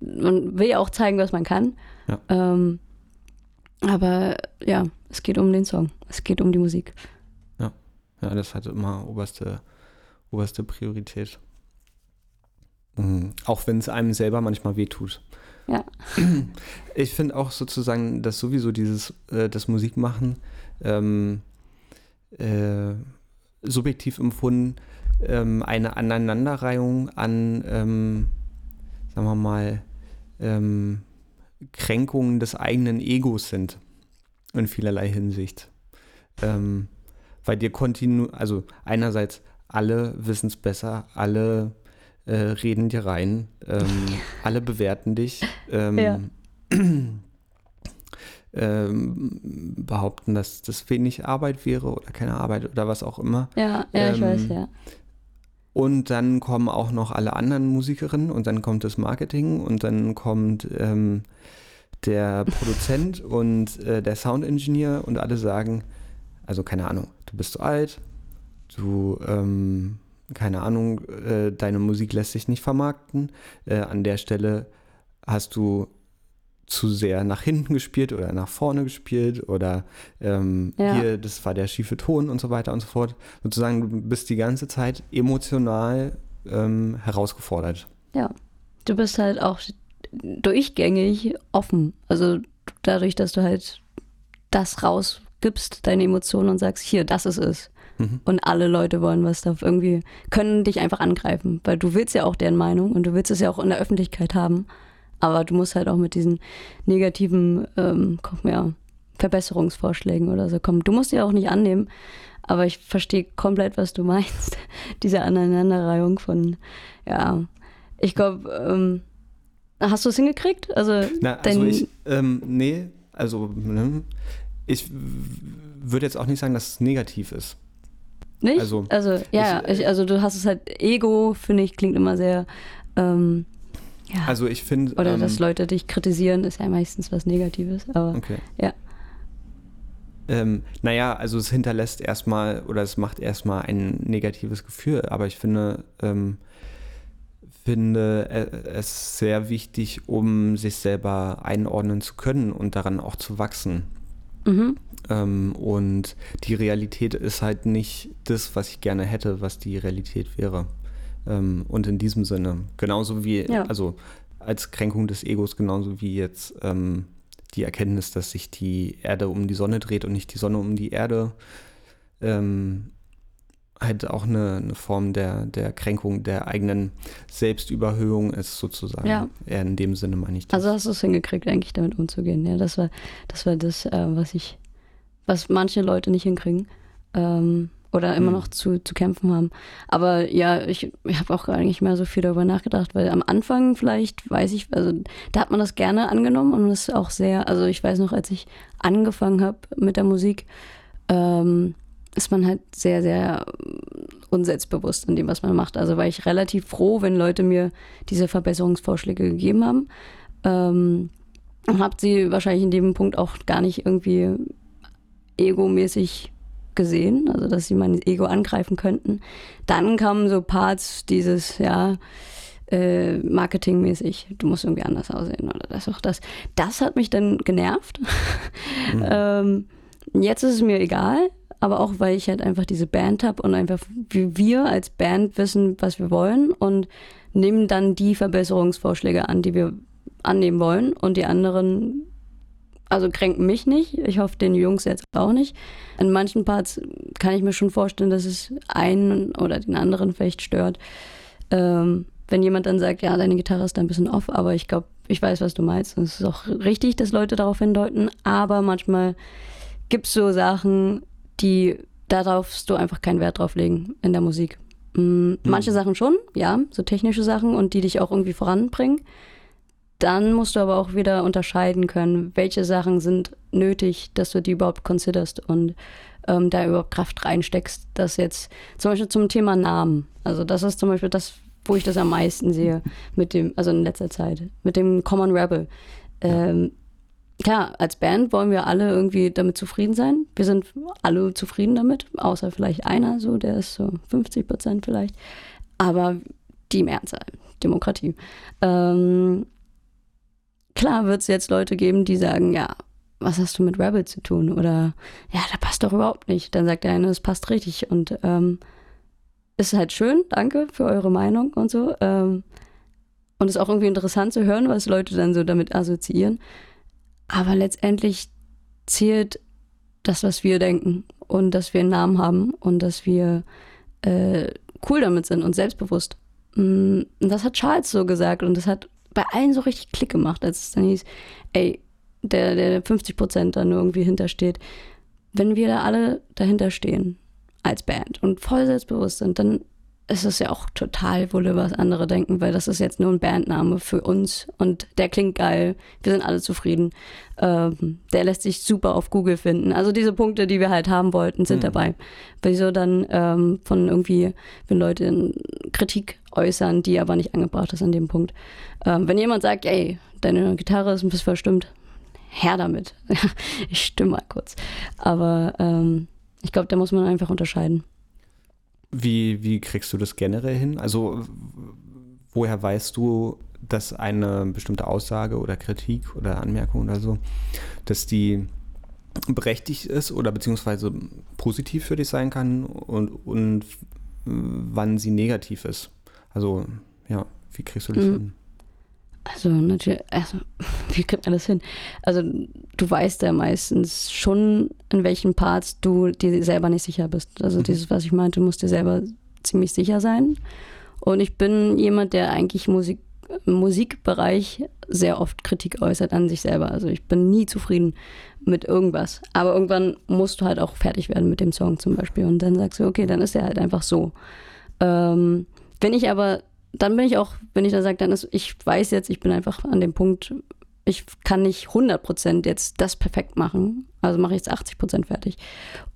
man will ja auch zeigen, was man kann. Ja. Ähm, aber ja, es geht um den Song, es geht um die Musik. Ja, das hat immer oberste, oberste Priorität. Mhm. Auch wenn es einem selber manchmal wehtut. Ja. Ich finde auch sozusagen, dass sowieso dieses, äh, das Musikmachen ähm, äh, subjektiv empfunden ähm, eine Aneinanderreihung an, ähm, sagen wir mal, ähm, Kränkungen des eigenen Egos sind. In vielerlei Hinsicht. Ähm, weil dir kontinu, also einerseits alle wissen es besser, alle äh, reden dir rein, ähm, alle bewerten dich, ähm, Ja. ähm, behaupten, dass das wenig Arbeit wäre oder keine Arbeit oder was auch immer. Ja, ja, ich Ähm, weiß, ja. Und dann kommen auch noch alle anderen Musikerinnen und dann kommt das Marketing und dann kommt ähm, der Produzent und äh, der Soundingenieur und alle sagen, also keine Ahnung, du bist zu alt, du, ähm, keine Ahnung, äh, deine Musik lässt sich nicht vermarkten, äh, an der Stelle hast du zu sehr nach hinten gespielt oder nach vorne gespielt oder ähm, Ja. hier, das war der schiefe Ton und so weiter und so fort. Sozusagen, du bist die ganze Zeit emotional ähm, herausgefordert. Ja. Du bist halt auch durchgängig offen. Also dadurch, dass du halt das rausgibst, deine Emotionen und sagst, hier, das ist es. Mhm. Und alle Leute wollen was da irgendwie, können dich einfach angreifen, weil du willst ja auch deren Meinung und du willst es ja auch in der Öffentlichkeit haben. Aber du musst halt auch mit diesen negativen ähm, komm, ja, Verbesserungsvorschlägen oder so kommen. Du musst die auch nicht annehmen, aber ich verstehe komplett, was du meinst. Diese Aneinanderreihung von, ja, ich glaube, ähm, hast du es hingekriegt? Also, Na, also ich, ähm, nee, also ne, ich würde jetzt auch nicht sagen, dass es negativ ist. Nicht? Also, Also, ja, ich, ich, also du hast es halt, Ego, finde ich, klingt immer sehr, ähm, ja, Also ich finde, oder ähm, dass Leute dich kritisieren, ist ja meistens was Negatives, aber okay. ja. Ähm, naja, also es hinterlässt erstmal oder es macht erstmal ein negatives Gefühl, aber ich finde, ähm, finde äh, es sehr wichtig, um sich selber einordnen zu können und daran auch zu wachsen. Mhm. Ähm, und die Realität ist halt nicht das, was ich gerne hätte, was die Realität wäre. Ähm, und in diesem Sinne, genauso wie, Ja. also als Kränkung des Egos, genauso wie jetzt ähm, die Erkenntnis, dass sich die Erde um die Sonne dreht und nicht die Sonne um die Erde, ähm, halt auch eine, eine Form der, der Kränkung der eigenen Selbstüberhöhung ist sozusagen. Ja. Eher in dem Sinne meine ich das. Also hast du es hingekriegt, eigentlich damit umzugehen. Ja, das war das, war das äh, was ich, was manche Leute nicht hinkriegen. Ähm, oder immer Hm. noch zu, zu kämpfen haben. Aber ja, ich, ich habe auch gar nicht mehr so viel darüber nachgedacht, weil am Anfang vielleicht, weiß ich, also da hat man das gerne angenommen und das ist auch sehr, also ich weiß noch, als ich angefangen habe mit der Musik, ähm, ist man halt sehr, sehr unselbstbewusst in dem, was man macht. Also war ich relativ froh, wenn Leute mir diese Verbesserungsvorschläge gegeben haben. Ähm, und habe sie wahrscheinlich in dem Punkt auch gar nicht irgendwie egomäßig gesehen, also dass sie mein Ego angreifen könnten. Dann kamen so Parts dieses, ja, äh, marketingmäßig, du musst irgendwie anders aussehen oder das auch das. Das hat mich dann genervt. Mhm. ähm, jetzt ist es mir egal, aber auch weil ich halt einfach diese Band habe und einfach wie wir als Band wissen, was wir wollen und nehmen dann die Verbesserungsvorschläge an, die wir annehmen wollen und die anderen also kränken mich nicht. Ich hoffe, den Jungs jetzt auch nicht. In manchen Parts kann ich mir schon vorstellen, dass es einen oder den anderen vielleicht stört. Ähm, wenn jemand dann sagt, ja, deine Gitarre ist da ein bisschen off, aber ich glaube, ich weiß, was du meinst. Und es ist auch richtig, dass Leute darauf hindeuten, aber manchmal gibt es so Sachen, die, da darfst du einfach keinen Wert drauf legen in der Musik. Mm, Manche Sachen schon, ja, so technische Sachen und die dich auch irgendwie voranbringen. Dann musst du aber auch wieder unterscheiden können, welche Sachen sind nötig, dass du die überhaupt considerst und ähm, da überhaupt Kraft reinsteckst. Das jetzt zum Beispiel zum Thema Namen. Also das ist zum Beispiel das, wo ich das am meisten sehe mit dem, also in letzter Zeit, mit dem Common Rebel. Ähm, klar, als Band wollen wir alle irgendwie damit zufrieden sein. Wir sind alle zufrieden damit, außer vielleicht einer, so, der ist so 50 Prozent vielleicht. Aber die Mehrzahl, Demokratie. Ähm, klar wird es jetzt Leute geben, die sagen, ja, was hast du mit Rebel zu tun? Oder ja, da passt doch überhaupt nicht. Dann sagt der eine, das passt richtig. Und ähm, ist halt schön, danke für eure Meinung und so. Ähm, und ist auch irgendwie interessant zu hören, was Leute dann so damit assoziieren. Aber letztendlich zählt das, was wir denken und dass wir einen Namen haben und dass wir äh, cool damit sind und selbstbewusst. Mm, Und das hat Charles so gesagt und das hat bei allen so richtig Klick gemacht, als es dann hieß, ey, der, der 50 Prozent dann irgendwie hintersteht. Wenn wir da alle dahinter stehen, als Band und voll selbstbewusst sind, dann ist es ja auch total wolle, was andere denken, weil das ist jetzt nur ein Bandname für uns und der klingt geil. Wir sind alle zufrieden. Ähm, der lässt sich super auf Google finden. Also diese Punkte, die wir halt haben wollten, sind mhm. dabei. Wieso dann ähm, von irgendwie, wenn Leute Kritik äußern, die aber nicht angebracht ist an dem Punkt. Ähm, wenn jemand sagt, ey, deine Gitarre ist ein bisschen verstimmt, her damit. ich stimme mal kurz. Aber ähm, ich glaube, da muss man einfach unterscheiden. Wie, wie kriegst du das generell hin? Also woher weißt du, dass eine bestimmte Aussage oder Kritik oder Anmerkung oder so, dass die berechtigt ist oder beziehungsweise positiv für dich sein kann und, und wann sie negativ ist? Also ja, wie kriegst du das mhm. hin? Also natürlich, also, wie kriegt man das hin? Also du weißt ja meistens schon, in welchen Parts du dir selber nicht sicher bist. Also mhm. dieses, was ich meinte, du musst dir selber ziemlich sicher sein. Und ich bin jemand, der eigentlich Musik, im Musikbereich sehr oft Kritik äußert an sich selber. Also ich bin nie zufrieden mit irgendwas. Aber irgendwann musst du halt auch fertig werden mit dem Song zum Beispiel. Und dann sagst du, okay, dann ist er halt einfach so. Ähm, wenn ich aber dann bin ich auch, wenn ich da sage, dann ist, ich weiß jetzt, ich bin einfach an dem Punkt, ich kann nicht 100% jetzt das perfekt machen. Also mache ich jetzt 80% fertig.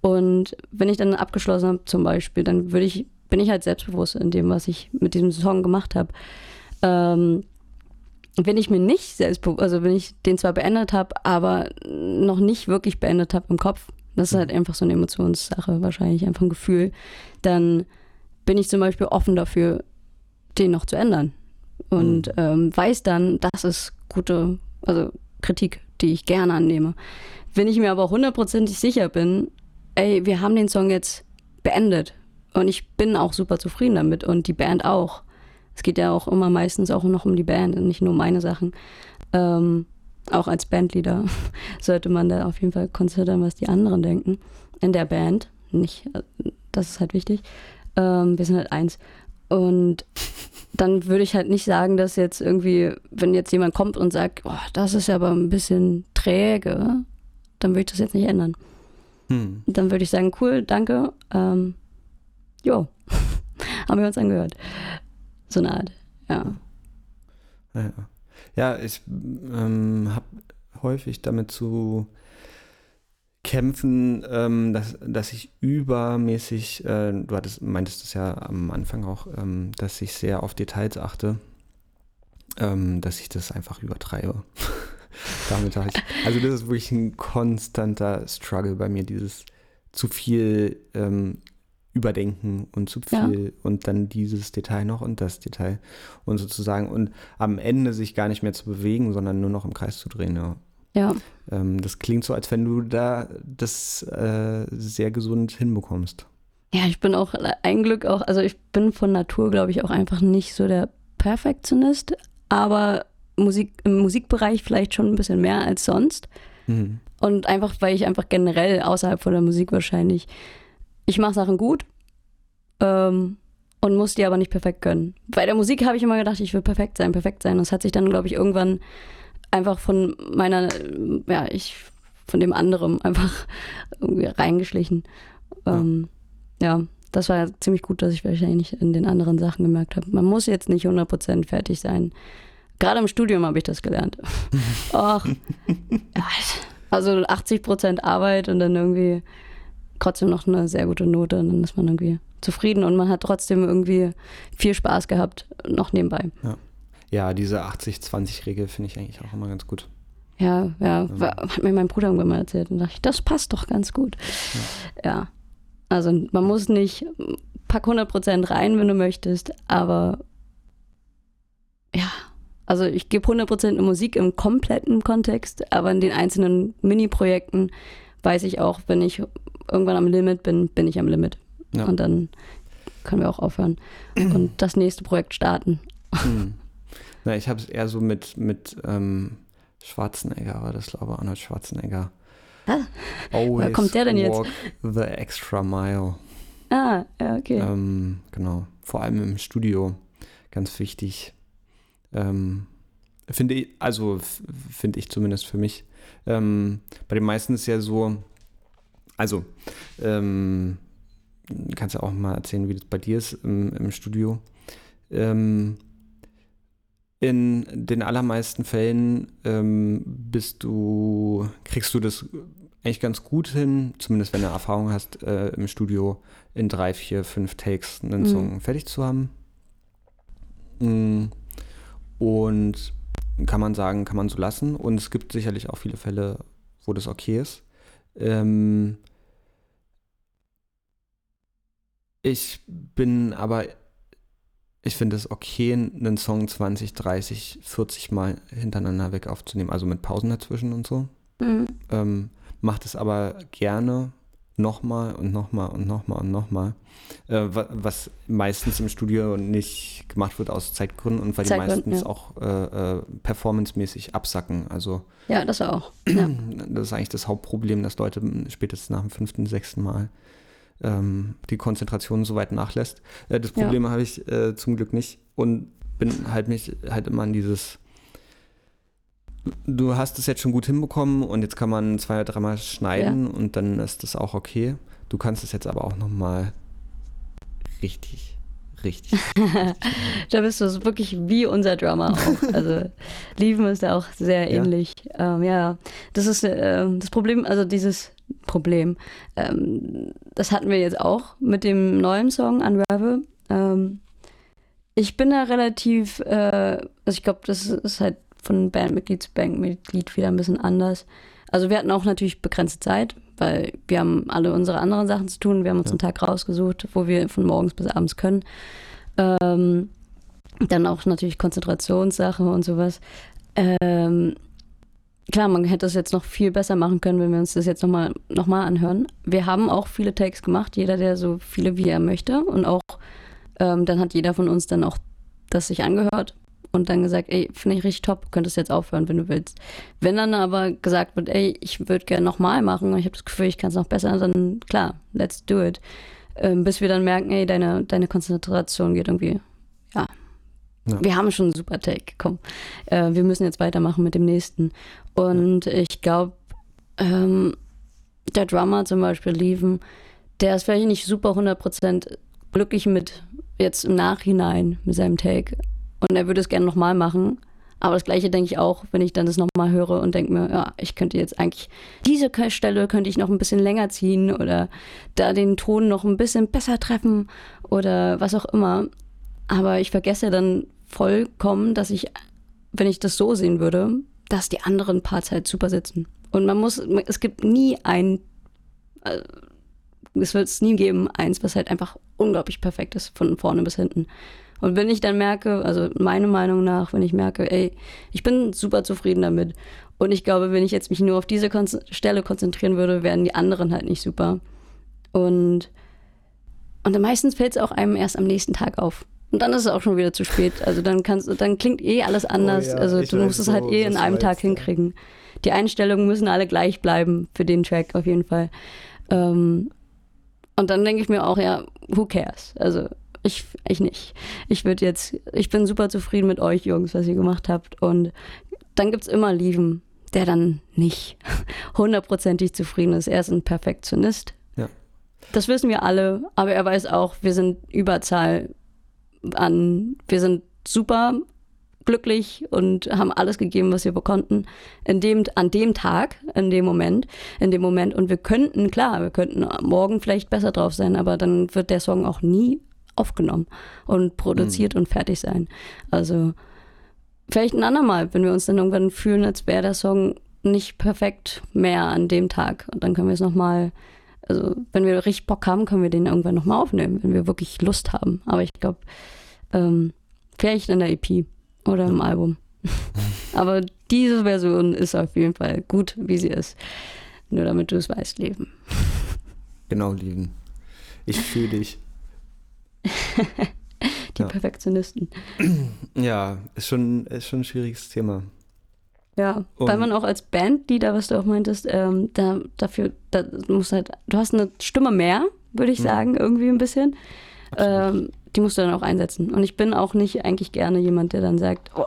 Und wenn ich dann abgeschlossen habe zum Beispiel, dann würde ich, bin ich halt selbstbewusst in dem, was ich mit diesem Song gemacht habe. Ähm, wenn ich mir nicht selbstbewusst, also wenn ich den zwar beendet habe, aber noch nicht wirklich beendet habe im Kopf, das ist halt einfach so eine Emotionssache, wahrscheinlich einfach ein Gefühl, dann bin ich zum Beispiel offen dafür, den noch zu ändern. Und mhm. ähm, weiß dann, das ist gute, also Kritik, die ich gerne annehme. Wenn ich mir aber hundertprozentig sicher bin, ey, wir haben den Song jetzt beendet und ich bin auch super zufrieden damit und die Band auch. Es geht ja auch immer meistens auch noch um die Band und nicht nur meine Sachen. Ähm, auch als Bandleader sollte man da auf jeden Fall konzertieren, was die anderen denken. In der Band, nicht, das ist halt wichtig. Ähm, wir sind halt eins. Und dann würde ich halt nicht sagen, dass jetzt irgendwie, wenn jetzt jemand kommt und sagt, oh, das ist aber ein bisschen träge, dann würde ich das jetzt nicht ändern. Hm. Dann würde ich sagen, cool, danke. Ähm, jo, haben wir uns angehört. So eine Art, ja. Ja, ja ich ähm, habe häufig damit zu kämpfen, ähm, dass, dass ich übermäßig, äh, du hattest, meintest es ja am Anfang auch, ähm, dass ich sehr auf Details achte, ähm, dass ich das einfach übertreibe. Damit habe ich, also das ist wirklich ein konstanter Struggle bei mir, dieses zu viel ähm, überdenken und zu viel ja. und dann dieses Detail noch und das Detail und sozusagen und am Ende sich gar nicht mehr zu bewegen, sondern nur noch im Kreis zu drehen. Ja. Ja. Ähm, das klingt so, als wenn du da das äh, sehr gesund hinbekommst. Ja, ich bin auch ein Glück auch, also ich bin von Natur, glaube ich, auch einfach nicht so der Perfektionist, aber Musik, im Musikbereich vielleicht schon ein bisschen mehr als sonst. Mhm. Und einfach, weil ich einfach generell außerhalb von der Musik wahrscheinlich, ich mache Sachen gut ähm, und muss die aber nicht perfekt können. Bei der Musik habe ich immer gedacht, ich will perfekt sein, perfekt sein. Und das hat sich dann, glaube ich, irgendwann einfach von meiner, ja, ich, von dem anderen einfach irgendwie reingeschlichen. Ähm, ja. das war ziemlich gut, dass ich wahrscheinlich in den anderen Sachen gemerkt habe. Man muss jetzt nicht 100% fertig sein. Gerade im Studium habe ich das gelernt. Ach, also 80% Arbeit und dann irgendwie trotzdem noch eine sehr gute Note und dann ist man irgendwie zufrieden und man hat trotzdem irgendwie viel Spaß gehabt, noch nebenbei. Ja. Ja, diese 80-20-Regel finde ich eigentlich auch immer ganz gut. Ja, ja, ja. hat mir mein Bruder irgendwann mal erzählt und dachte ich, das passt doch ganz gut. Ja. ja. Also man muss nicht pack 100% rein, wenn du möchtest, aber ja, also ich gebe 100% in Musik im kompletten Kontext, aber in den einzelnen Mini-Projekten weiß ich auch, wenn ich irgendwann am Limit bin, bin ich am Limit. Ja. Und dann können wir auch aufhören und das nächste Projekt starten. Mhm. Na, ich habe es eher so mit, mit ähm, Schwarzenegger, war das glaube ich, Arnold Schwarzenegger. Ah, Always kommt der denn jetzt? The extra mile. Ah, ja, okay. Ähm, genau. Vor allem im Studio. Ganz wichtig. Ähm, finde ich, also finde ich zumindest für mich. Ähm, bei den meisten ist ja so, also, ähm, kannst ja auch mal erzählen, wie das bei dir ist im, im Studio. Ähm, in den allermeisten Fällen ähm, bist du, kriegst du das eigentlich ganz gut hin, zumindest wenn du Erfahrung hast, äh, im Studio in drei, vier, fünf Takes einen mhm. Song fertig zu haben. Mm. Und kann man sagen, kann man so lassen. Und es gibt sicherlich auch viele Fälle, wo das okay ist. Ähm ich bin aber, ich finde es okay, einen Song 20, 30, 40 Mal hintereinander weg aufzunehmen, also mit Pausen dazwischen und so. Mhm. Ähm, macht es aber gerne nochmal und nochmal und nochmal und nochmal. Äh, was meistens im Studio nicht gemacht wird aus Zeitgründen und weil die meistens ja. auch äh, äh, performancemäßig absacken. Also ja, das auch. Ja. Das ist eigentlich das Hauptproblem, dass Leute spätestens nach dem fünften, sechsten Mal ähm, die Konzentration so weit nachlässt. Äh, das Problem ja. habe ich äh, zum Glück nicht und bin halt mich halt immer an dieses du hast es jetzt schon gut hinbekommen und jetzt kann man zwei oder dreimal schneiden ja. und dann ist das auch okay. Du kannst es jetzt aber auch nochmal richtig, richtig. da bist du wirklich wie unser Drummer auch. Also Lieben ist da auch sehr ähnlich. Ja, ähm, ja das ist äh, das Problem, also dieses Problem, ähm, das hatten wir jetzt auch mit dem neuen Song Unravel. Ähm, ich bin da relativ, äh, also ich glaube, das ist halt von Bandmitglied zu Bandmitglied wieder ein bisschen anders. Also wir hatten auch natürlich begrenzte Zeit, weil wir haben alle unsere anderen Sachen zu tun. Wir haben uns ja. einen Tag rausgesucht, wo wir von morgens bis abends können. Ähm, dann auch natürlich Konzentrationssache und sowas. Ähm, klar, man hätte es jetzt noch viel besser machen können, wenn wir uns das jetzt nochmal noch mal anhören. Wir haben auch viele Takes gemacht, jeder, der so viele wie er möchte. Und auch ähm, dann hat jeder von uns dann auch das sich angehört und dann gesagt, ey, finde ich richtig top, könntest jetzt aufhören, wenn du willst. Wenn dann aber gesagt wird, ey, ich würde gerne nochmal machen und ich habe das Gefühl, ich kann es noch besser, dann klar, let's do it. Ähm, bis wir dann merken, ey, deine, deine Konzentration geht irgendwie, ja. ja. Wir haben schon einen super Take, komm. Äh, wir müssen jetzt weitermachen mit dem nächsten. Und ich glaube, ähm, der Drummer zum Beispiel, Lieven, der ist vielleicht nicht super 100% glücklich mit jetzt im Nachhinein mit seinem Take. Und er würde es gerne nochmal machen. Aber das Gleiche denke ich auch, wenn ich dann das nochmal höre und denke mir, ja, ich könnte jetzt eigentlich, diese Stelle könnte ich noch ein bisschen länger ziehen oder da den Ton noch ein bisschen besser treffen oder was auch immer. Aber ich vergesse dann vollkommen, dass ich, wenn ich das so sehen würde, dass die anderen Parts halt super sitzen. Und man muss, es gibt nie ein, äh, es wird es nie geben, eins, was halt einfach unglaublich perfekt ist, von vorne bis hinten. Und wenn ich dann merke, also meiner Meinung nach, wenn ich merke, ey, ich bin super zufrieden damit. Und ich glaube, wenn ich jetzt mich nur auf diese Kon Stelle konzentrieren würde, wären die anderen halt nicht super. Und, und meistens fällt es auch einem erst am nächsten Tag auf. Und dann ist es auch schon wieder zu spät. Also dann kannst dann klingt eh alles oh anders. Oh ja, also du musst es halt eh in einem Tag hinkriegen. Die Einstellungen müssen alle gleich bleiben für den Track auf jeden Fall. Ähm, und dann denke ich mir auch, ja, who cares? Also ich, ich nicht. Ich würde jetzt, ich bin super zufrieden mit euch Jungs, was ihr gemacht habt. Und dann gibt es immer Lieven, der dann nicht hundertprozentig zufrieden ist. Er ist ein Perfektionist. Ja. Das wissen wir alle, aber er weiß auch, wir sind Überzahl an, wir sind super glücklich und haben alles gegeben, was wir konnten, in dem, an dem Tag, in dem Moment, in dem Moment. Und wir könnten, klar, wir könnten morgen vielleicht besser drauf sein, aber dann wird der Song auch nie aufgenommen und produziert mhm. und fertig sein. Also vielleicht ein andermal, wenn wir uns dann irgendwann fühlen, als wäre der Song nicht perfekt mehr an dem Tag. Und dann können wir es nochmal, also wenn wir richtig Bock haben, können wir den irgendwann nochmal aufnehmen, wenn wir wirklich Lust haben. Aber ich glaube, ähm, vielleicht in der EP oder im Album. Aber diese Version ist auf jeden Fall gut, wie sie ist. Nur damit du es weißt, Leben. Genau, Leben. Ich fühle dich. Die ja. Perfektionisten. Ja, ist schon, ist schon ein schwieriges Thema. Ja, Und weil man auch als Bandleader, was du auch meintest, ähm, da, dafür, da musst halt, du hast eine Stimme mehr, würde ich mhm. sagen, irgendwie ein bisschen. Ähm, die musst du dann auch einsetzen. Und ich bin auch nicht eigentlich gerne jemand, der dann sagt, oh,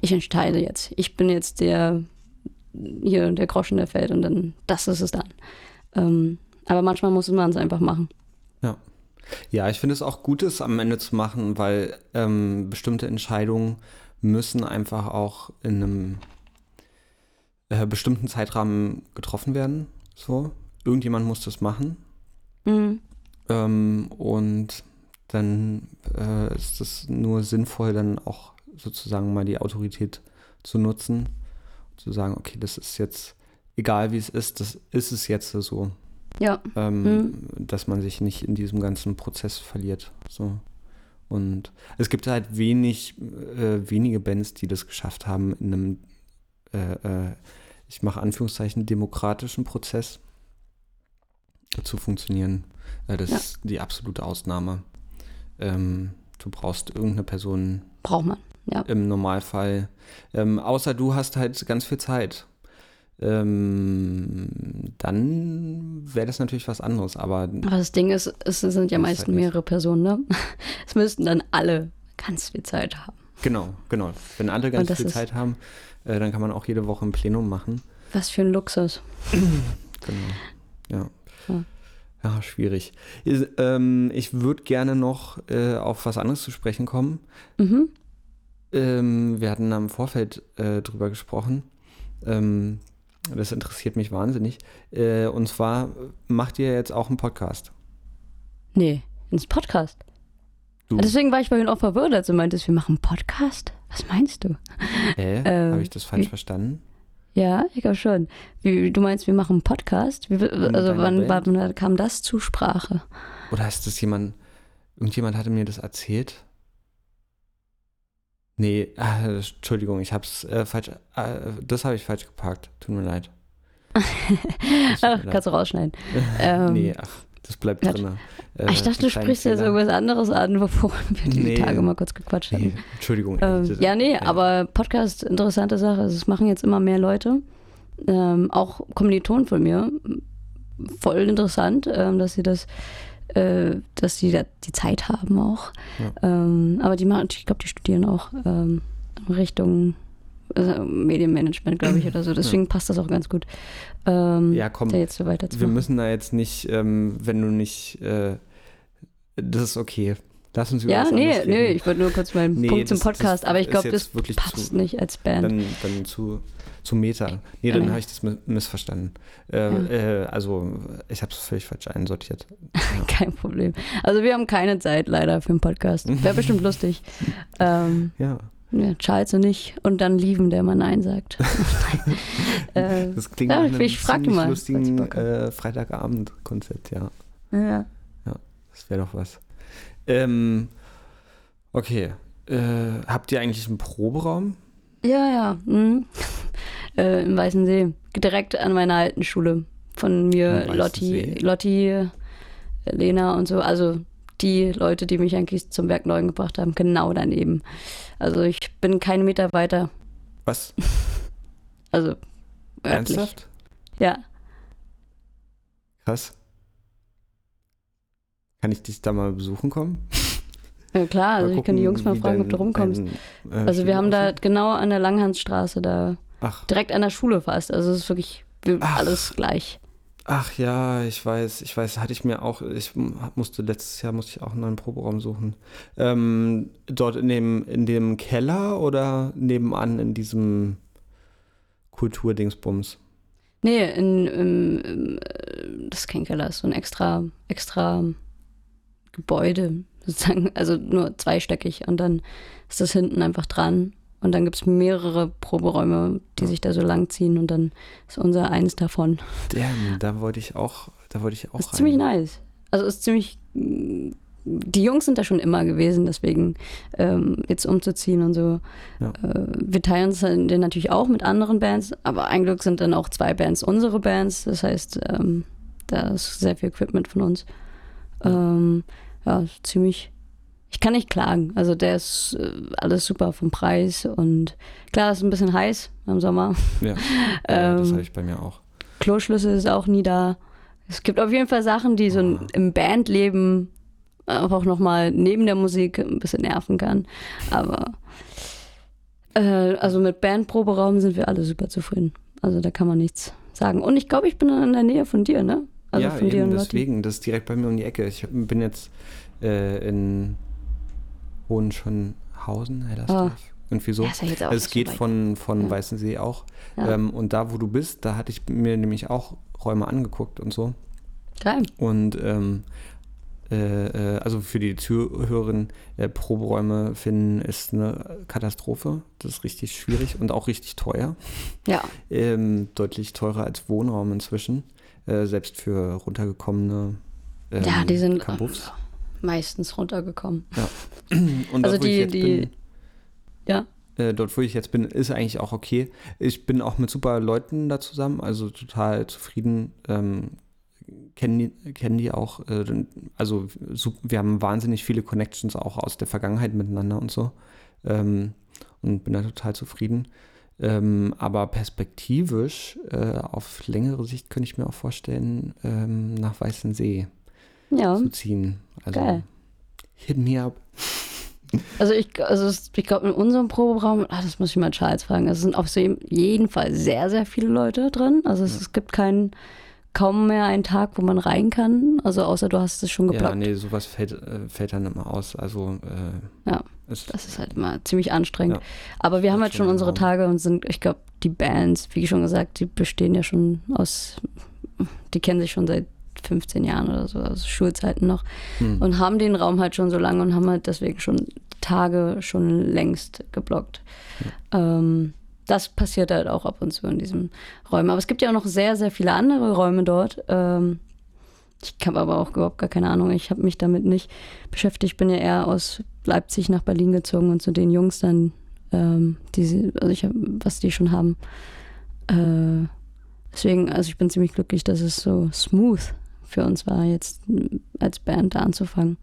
ich entscheide jetzt. Ich bin jetzt der, hier der Groschen, der fällt und dann, das ist es dann. Ähm, Aber manchmal muss man es einfach machen. Ja. Ja, ich finde es auch gut, es am Ende zu machen, weil ähm, bestimmte Entscheidungen müssen einfach auch in einem äh, bestimmten Zeitrahmen getroffen werden. So, irgendjemand muss das machen. Mhm. Ähm, und dann äh, ist es nur sinnvoll, dann auch sozusagen mal die Autorität zu nutzen, zu sagen, okay, das ist jetzt, egal wie es ist, das ist es jetzt so. Ja. Ähm, Mhm. Dass man sich nicht in diesem ganzen Prozess verliert. So. Und es gibt halt wenig, äh, wenige Bands, die das geschafft haben, in einem, äh, äh, ich mache Anführungszeichen, demokratischen Prozess zu funktionieren. Äh, das Ja. ist die absolute Ausnahme. Ähm, du brauchst irgendeine Person Braucht man. Ja. im Normalfall. Ähm, außer du hast halt ganz viel Zeit. Ähm, dann wäre das natürlich was anderes, aber Aber das Ding ist, es sind ja halt meistens nicht. mehrere Personen, ne? Es müssten dann alle ganz viel Zeit haben. genau, genau. Wenn alle ganz viel Zeit haben, äh, dann kann man auch jede Woche ein Plenum machen. Was für ein Luxus. Genau. Ja. Ja. Ja, schwierig. Is- ähm, ich würde gerne noch äh, auf was anderes zu sprechen kommen. Mhm. Ähm, wir hatten am Vorfeld äh, drüber gesprochen. Ähm, das interessiert mich wahnsinnig. Äh, und zwar macht ihr jetzt auch einen Podcast. Nee, ins Podcast. Du. Deswegen war ich vorhin auch verwirrt, als du meintest, wir machen einen Podcast. Was meinst du? Hä? Ähm, Habe ich das falsch wie- verstanden? Ja, ich glaube schon. Wie, du meinst, wir machen einen Podcast? Wie, also wann, wann kam das zur Sprache? Oder ist das jemand, irgendjemand hatte mir das erzählt? Nee, ah, Entschuldigung, ich habe es äh, falsch, äh, das habe ich falsch geparkt. Tut mir leid. Ach, kannst du rausschneiden. ähm, nee, ach, das bleibt ja. drin. Äh, ich dachte, du sprichst jetzt irgendwas anderes an, bevor wir die Nee. Tage mal kurz gequatscht Nee, hatten. Entschuldigung. Ähm, ja, nee, äh, aber Podcast, interessante Sache. Also, Es machen jetzt immer mehr Leute. Ähm, auch Kommilitonen von mir. Voll interessant, ähm, dass sie das, äh, dass sie da die Zeit haben auch. Ähm, aber die machen, ich glaube, die studieren auch ähm, Richtung also Medienmanagement, glaube ich, oder so. Deswegen passt das auch ganz gut. Ähm, Ja, komm, da jetzt so Wir weiterzumachen. müssen da jetzt nicht, ähm, wenn du nicht, äh, das ist okay. Lass uns über Ja, nee, anderes nee, reden. ich wollte nur kurz meinen Nee, Punkt zum das- Podcast, das aber ich glaube, das passt zu- nicht als Band. Dann, dann zu, zu Meta. Nee, dann Ja. habe ich das mi- missverstanden. Äh, äh, also, ich habe es völlig falsch einsortiert. Kein Problem. Also wir haben keine Zeit leider für einen Podcast. Wäre bestimmt lustig. Ähm, Ja, ja, Charles und ich und dann Lieven, der mal Nein sagt. äh, das klingt Ja, nach einem ich ziemlich mal, lustigen äh, Freitagabend-Konzept, ja. ja. Das wäre doch was. Ähm, okay. Äh, habt ihr eigentlich einen Proberaum? Ja, ja. Mhm. Äh, Im Weißen See. Direkt an meiner alten Schule. Von mir, Lotti? Lotti, äh, Lena und so. Also die Leute, die mich eigentlich zum Werk neu gebracht haben, genau daneben. Also ich bin keinen Meter weiter. Was? Also örtlich. Ernsthaft? Ja. Krass. Kann ich dich da mal besuchen kommen? Ja, klar. Also Mal ich kann die gucken, Jungs mal fragen, ob du rumkommst. dein, äh, Also wir haben da genau an der Langhansstraße da, Ach, direkt an der Schule fast. Also es ist wirklich wir- Ach. alles gleich. ach ja, ich weiß, ich weiß, hatte ich mir auch, ich musste letztes Jahr musste ich auch einen neuen Proberaum suchen. Ähm, dort in dem, in dem Keller oder nebenan in diesem Kulturdingsbums? Nee, in, im, im, äh, das ist kein Keller, ist so ein extra, extra Gebäude sozusagen. Also nur zweistöckig und dann ist das hinten einfach dran. Und dann gibt es mehrere Proberäume, die sich da so lang ziehen und dann ist unser eins davon. Damn, da wollte ich auch, da wollte ich auch Das ist rein. ziemlich nice. Also ist ziemlich. Die Jungs sind da schon immer gewesen, deswegen ähm, jetzt umzuziehen und so. Ja. Äh, wir teilen uns dann den natürlich auch mit anderen Bands, aber ein Glück sind dann auch zwei Bands unsere Bands. Das heißt, ähm, da ist sehr viel Equipment von uns. Ähm, ja, ist ziemlich. Ich kann nicht klagen. Also der ist äh, alles super vom Preis und klar, ist ein bisschen heiß im Sommer. Ja, ja das Ähm, habe ich bei mir auch. Kloschlüssel ist auch nie da. Es gibt auf jeden Fall Sachen, die so Ah. im Bandleben auch nochmal neben der Musik ein bisschen nerven kann. Aber äh, also mit Bandproberaum sind wir alle super zufrieden. Also da kann man nichts sagen. Und ich glaube, ich bin in der Nähe von dir, ne? Also ja, eben deswegen. Das ist direkt bei mir um die Ecke. Ich bin jetzt äh, in Hohenschönhausen, Hellersdorf. Irgendwie so. Ja, ist ja Also es geht von, von Ja. Weißensee auch. Ja. Ähm, und da, wo du bist, da hatte ich mir nämlich auch Räume angeguckt und so. Geil. Und ähm, äh, äh, also für die Zuhörerinnen, äh, Proberäume finden ist eine Katastrophe. Das ist richtig schwierig und auch richtig teuer. Ja, Ähm, deutlich teurer als Wohnraum inzwischen. Äh, selbst für runtergekommene ähm, ja, die sind Kabuffs. meistens runtergekommen. Und also dort, wo ich die- jetzt die- bin, Ja, äh, dort, wo ich jetzt bin, ist eigentlich auch okay. Ich bin auch mit super Leuten da zusammen, also total zufrieden. Ähm, kennen, die, kennen die auch, äh, also wir haben wahnsinnig viele Connections auch aus der Vergangenheit miteinander und so. Ähm, und bin da total zufrieden. Ähm, aber perspektivisch, äh, auf längere Sicht könnte ich mir auch vorstellen, ähm, nach Weißensee ja. zu ziehen. Also, Geil. hit me up. Also ich, also ich glaube in unserem Proberaum, ah, das muss ich mal Charles fragen, es sind auf jeden Fall sehr, sehr viele Leute drin. Also es, es gibt keinen, kaum mehr einen Tag, wo man rein kann. Also außer du hast es schon Ja, geblockt. nee, sowas fällt, äh, fällt dann immer aus. Also, äh, Ja, ist, Das ist halt immer ziemlich anstrengend. Ja. Aber wir haben halt schon unsere. Tage und sind, ich glaube, die Bands, wie schon gesagt, die bestehen ja schon aus, die kennen sich schon seit 15 Jahren oder so, aus Schulzeiten noch. hm. Und haben den Raum halt schon so lange und haben halt deswegen schon Tage schon längst geblockt. Ähm, das passiert halt auch ab und zu in diesen Räumen. Aber es gibt ja auch noch sehr, sehr viele andere Räume dort. Ähm, ich habe aber auch überhaupt gar keine Ahnung. Ich habe mich damit nicht beschäftigt. Ich bin ja eher aus Leipzig nach Berlin gezogen und zu den Jungs dann, ähm, die, sie- also ich was die schon haben. Äh, deswegen, also ich bin ziemlich glücklich, dass es so smooth für uns war, jetzt als Band da anzufangen.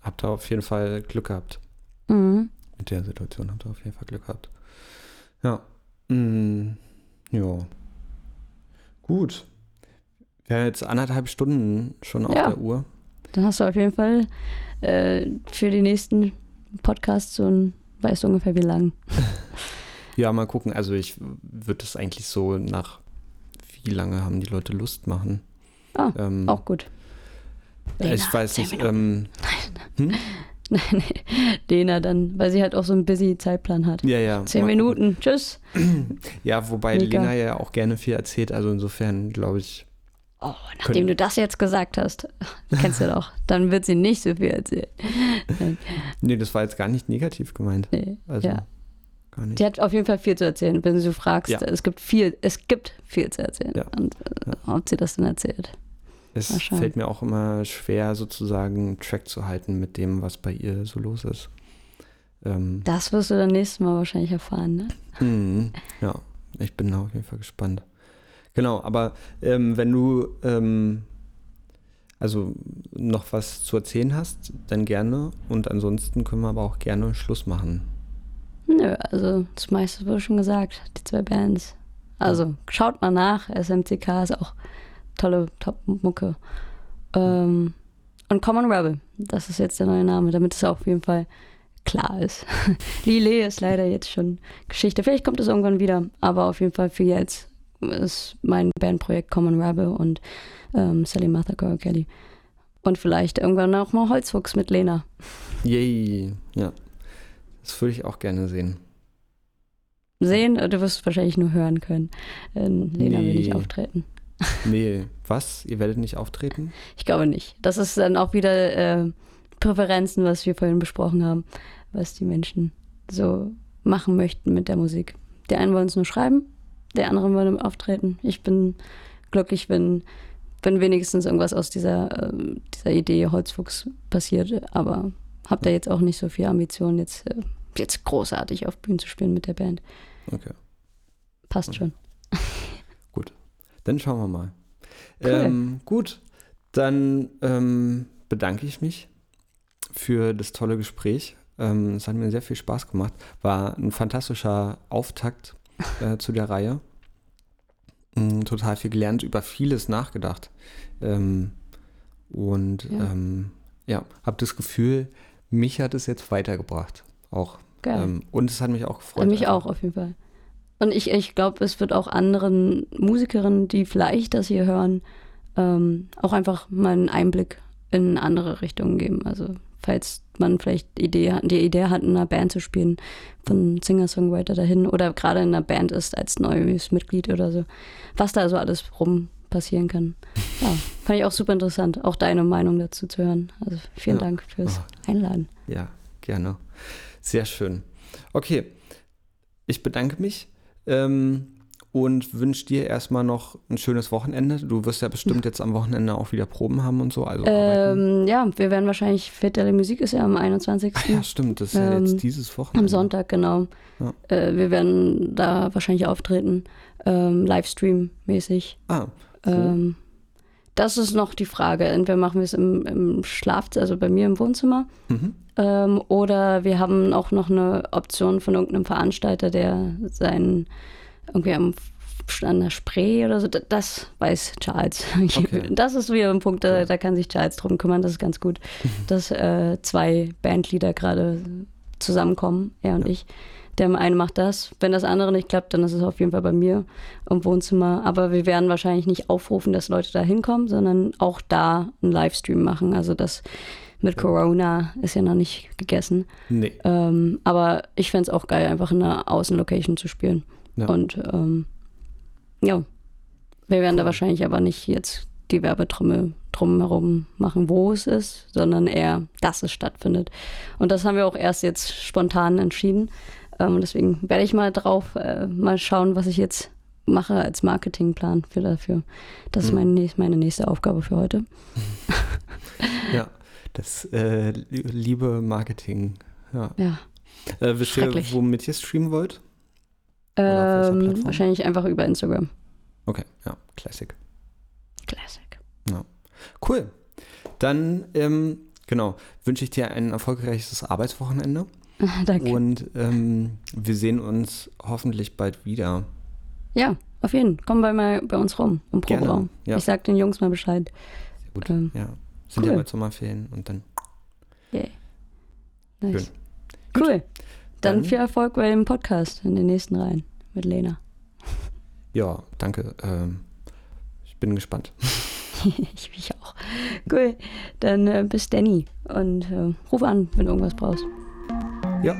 Habt ihr auf jeden Fall Glück gehabt. Mhm. Mit der Situation habt ihr auf jeden Fall Glück gehabt. Ja. Mm, ja. Gut. Wir haben jetzt anderthalb Stunden schon auf Ja. der Uhr. Dann hast du auf jeden Fall äh, für die nächsten Podcasts so ein, weißt du ungefähr wie lang. Ja, mal gucken. Also ich würde es eigentlich so nach wie lange haben die Leute Lust machen. Ah, Ähm, Auch gut. äh, ich weiß nicht. Ähm, hm? Nein, nee. Lena dann, weil sie halt auch so einen busy Zeitplan hat. Ja, ja. Zehn. Minuten, tschüss. Ja, wobei Mega. Lena ja auch gerne viel erzählt. Also insofern glaube ich. Oh, nachdem du das jetzt gesagt hast, kennst du doch, dann wird sie nicht so viel erzählen. Nee, das war jetzt gar nicht negativ gemeint. Nee, Also ja. gar nicht. Die hat auf jeden Fall viel zu erzählen. Wenn du fragst, Ja. es gibt viel, es gibt viel zu erzählen. Ja. Und äh, ob sie das denn erzählt. Es fällt mir auch immer schwer, sozusagen Track zu halten mit dem, was bei ihr so los ist. Ähm, Das wirst du dann nächstes Mal wahrscheinlich erfahren, ne? mhm, ja, ich bin da auf jeden Fall gespannt. Genau, aber ähm, wenn du ähm, also noch was zu erzählen hast, dann gerne. Und ansonsten können wir aber auch gerne Schluss machen. Nö, also das meiste wurde schon gesagt, die zwei Bands. Also schaut mal nach, SMCK ist auch tolle Top-Mucke. Ähm, und Common Rebel, das ist jetzt der neue Name, damit es auf jeden Fall klar ist. Lile ist leider jetzt schon Geschichte. Vielleicht kommt es irgendwann wieder, aber auf jeden Fall für jetzt ist mein Bandprojekt Common Rebel und ähm, Sally Martha Girl Kelly. Und vielleicht irgendwann auch mal Holzfuchs mit Lena. Yay, ja. Das würde ich auch gerne sehen. Sehen, du wirst wahrscheinlich nur hören können. Ähm, Lena will nicht Nee. auftreten. Nee, was? Ihr werdet nicht auftreten? Ich glaube nicht. Das ist dann auch wieder äh, Präferenzen, was wir vorhin besprochen haben, was die Menschen so machen möchten mit der Musik. Die einen wollen es nur schreiben, der andere wollen auftreten. Ich bin glücklich, wenn, wenn wenigstens irgendwas aus dieser, ähm, dieser Idee Holzfuchs passiert. Aber habe da jetzt auch nicht so viel Ambition, jetzt, äh, jetzt großartig auf Bühnen zu spielen mit der Band. Okay. Passt schon. Dann schauen wir mal. Cool. Ähm, gut, dann ähm, bedanke ich mich für das tolle Gespräch. Ähm, es hat mir sehr viel Spaß gemacht. War ein fantastischer Auftakt äh, zu der Reihe. Mm, total viel gelernt, über vieles nachgedacht. Ähm, und Ja. ähm, ja habe das Gefühl, mich hat es jetzt weitergebracht. Auch. Ähm, und es hat mich auch gefreut. mich einfach. auch auf jeden Fall. Und ich, ich glaube, es wird auch anderen Musikerinnen, die vielleicht das hier hören, ähm, auch einfach mal einen Einblick in andere Richtungen geben. Also falls man vielleicht Idee die Idee hat, in einer Band zu spielen, von Singer-Songwriter dahin oder gerade in einer Band ist als neues Mitglied oder so, was da so alles rum passieren kann. Ja, fand ich auch super interessant, auch deine Meinung dazu zu hören. Also vielen ja. Dank fürs oh. Einladen. Ja, gerne. Sehr schön. Okay, ich bedanke mich. Ähm, und wünsche dir erstmal noch ein schönes Wochenende. Du wirst ja bestimmt jetzt am Wochenende auch wieder Proben haben und so. Also ähm, ja, wir werden wahrscheinlich, Fête de Musik ist ja am 21. Ach ja, stimmt, das ist ja jetzt ähm, dieses Wochenende. Am Sonntag, genau. Ja. Äh, wir werden da wahrscheinlich auftreten, ähm, Livestream-mäßig. Ah, cool. Ähm, das ist noch die Frage. Entweder machen wir es im, im Schlafzimmer, also bei mir im Wohnzimmer, mhm. ähm, oder wir haben auch noch eine Option von irgendeinem Veranstalter, der seinen irgendwie am an der Spree oder so, das weiß Charles. Okay. Das ist wieder ein Punkt, da, da, kann sich Charles drum kümmern, das ist ganz gut, dass äh, zwei Bandleader gerade zusammenkommen, er und ja. ich. Der eine macht das. Wenn das andere nicht klappt, dann ist es auf jeden Fall bei mir im Wohnzimmer. Aber wir werden wahrscheinlich nicht aufrufen, dass Leute da hinkommen, sondern auch da einen Livestream machen. Also das mit Corona ist ja noch nicht gegessen. Nee. Ähm, aber ich fände es auch geil, einfach in einer Außenlocation zu spielen. Ja. Und ähm, ja, wir werden da wahrscheinlich aber nicht jetzt die Werbetrommel drumherum machen, wo es ist, sondern eher, dass es stattfindet. Und das haben wir auch erst jetzt spontan entschieden. Ähm, deswegen werde ich mal drauf äh, mal schauen, was ich jetzt mache als Marketingplan für dafür. Das ist mhm. meine, meine nächste Aufgabe für heute. ja, das äh, liebe Marketing. Ja. ja. Äh, wisst ihr, womit ihr streamen wollt? Ähm, wahrscheinlich einfach über Instagram. Okay, ja, Classic. Classic. Ja. Cool. Dann, ähm, genau, wünsche ich dir ein erfolgreiches Arbeitswochenende. Danke. Und ähm, wir sehen uns hoffentlich bald wieder. Ja, auf jeden Fall. Komm bei, mal bei uns rum im Proberaum. Ja. Ich sag den Jungs mal Bescheid. Sehr gut. Ähm, ja. Sind cool. ja bald Sommerferien und dann. Yeah. Nice. Schön. Cool. Dann, dann viel Erfolg bei dem Podcast in den nächsten Reihen mit Lena. Ja, danke. Ähm, ich bin gespannt. ich mich auch. Cool. Dann äh, bis Danny und äh, ruf an, wenn du irgendwas brauchst. Ja.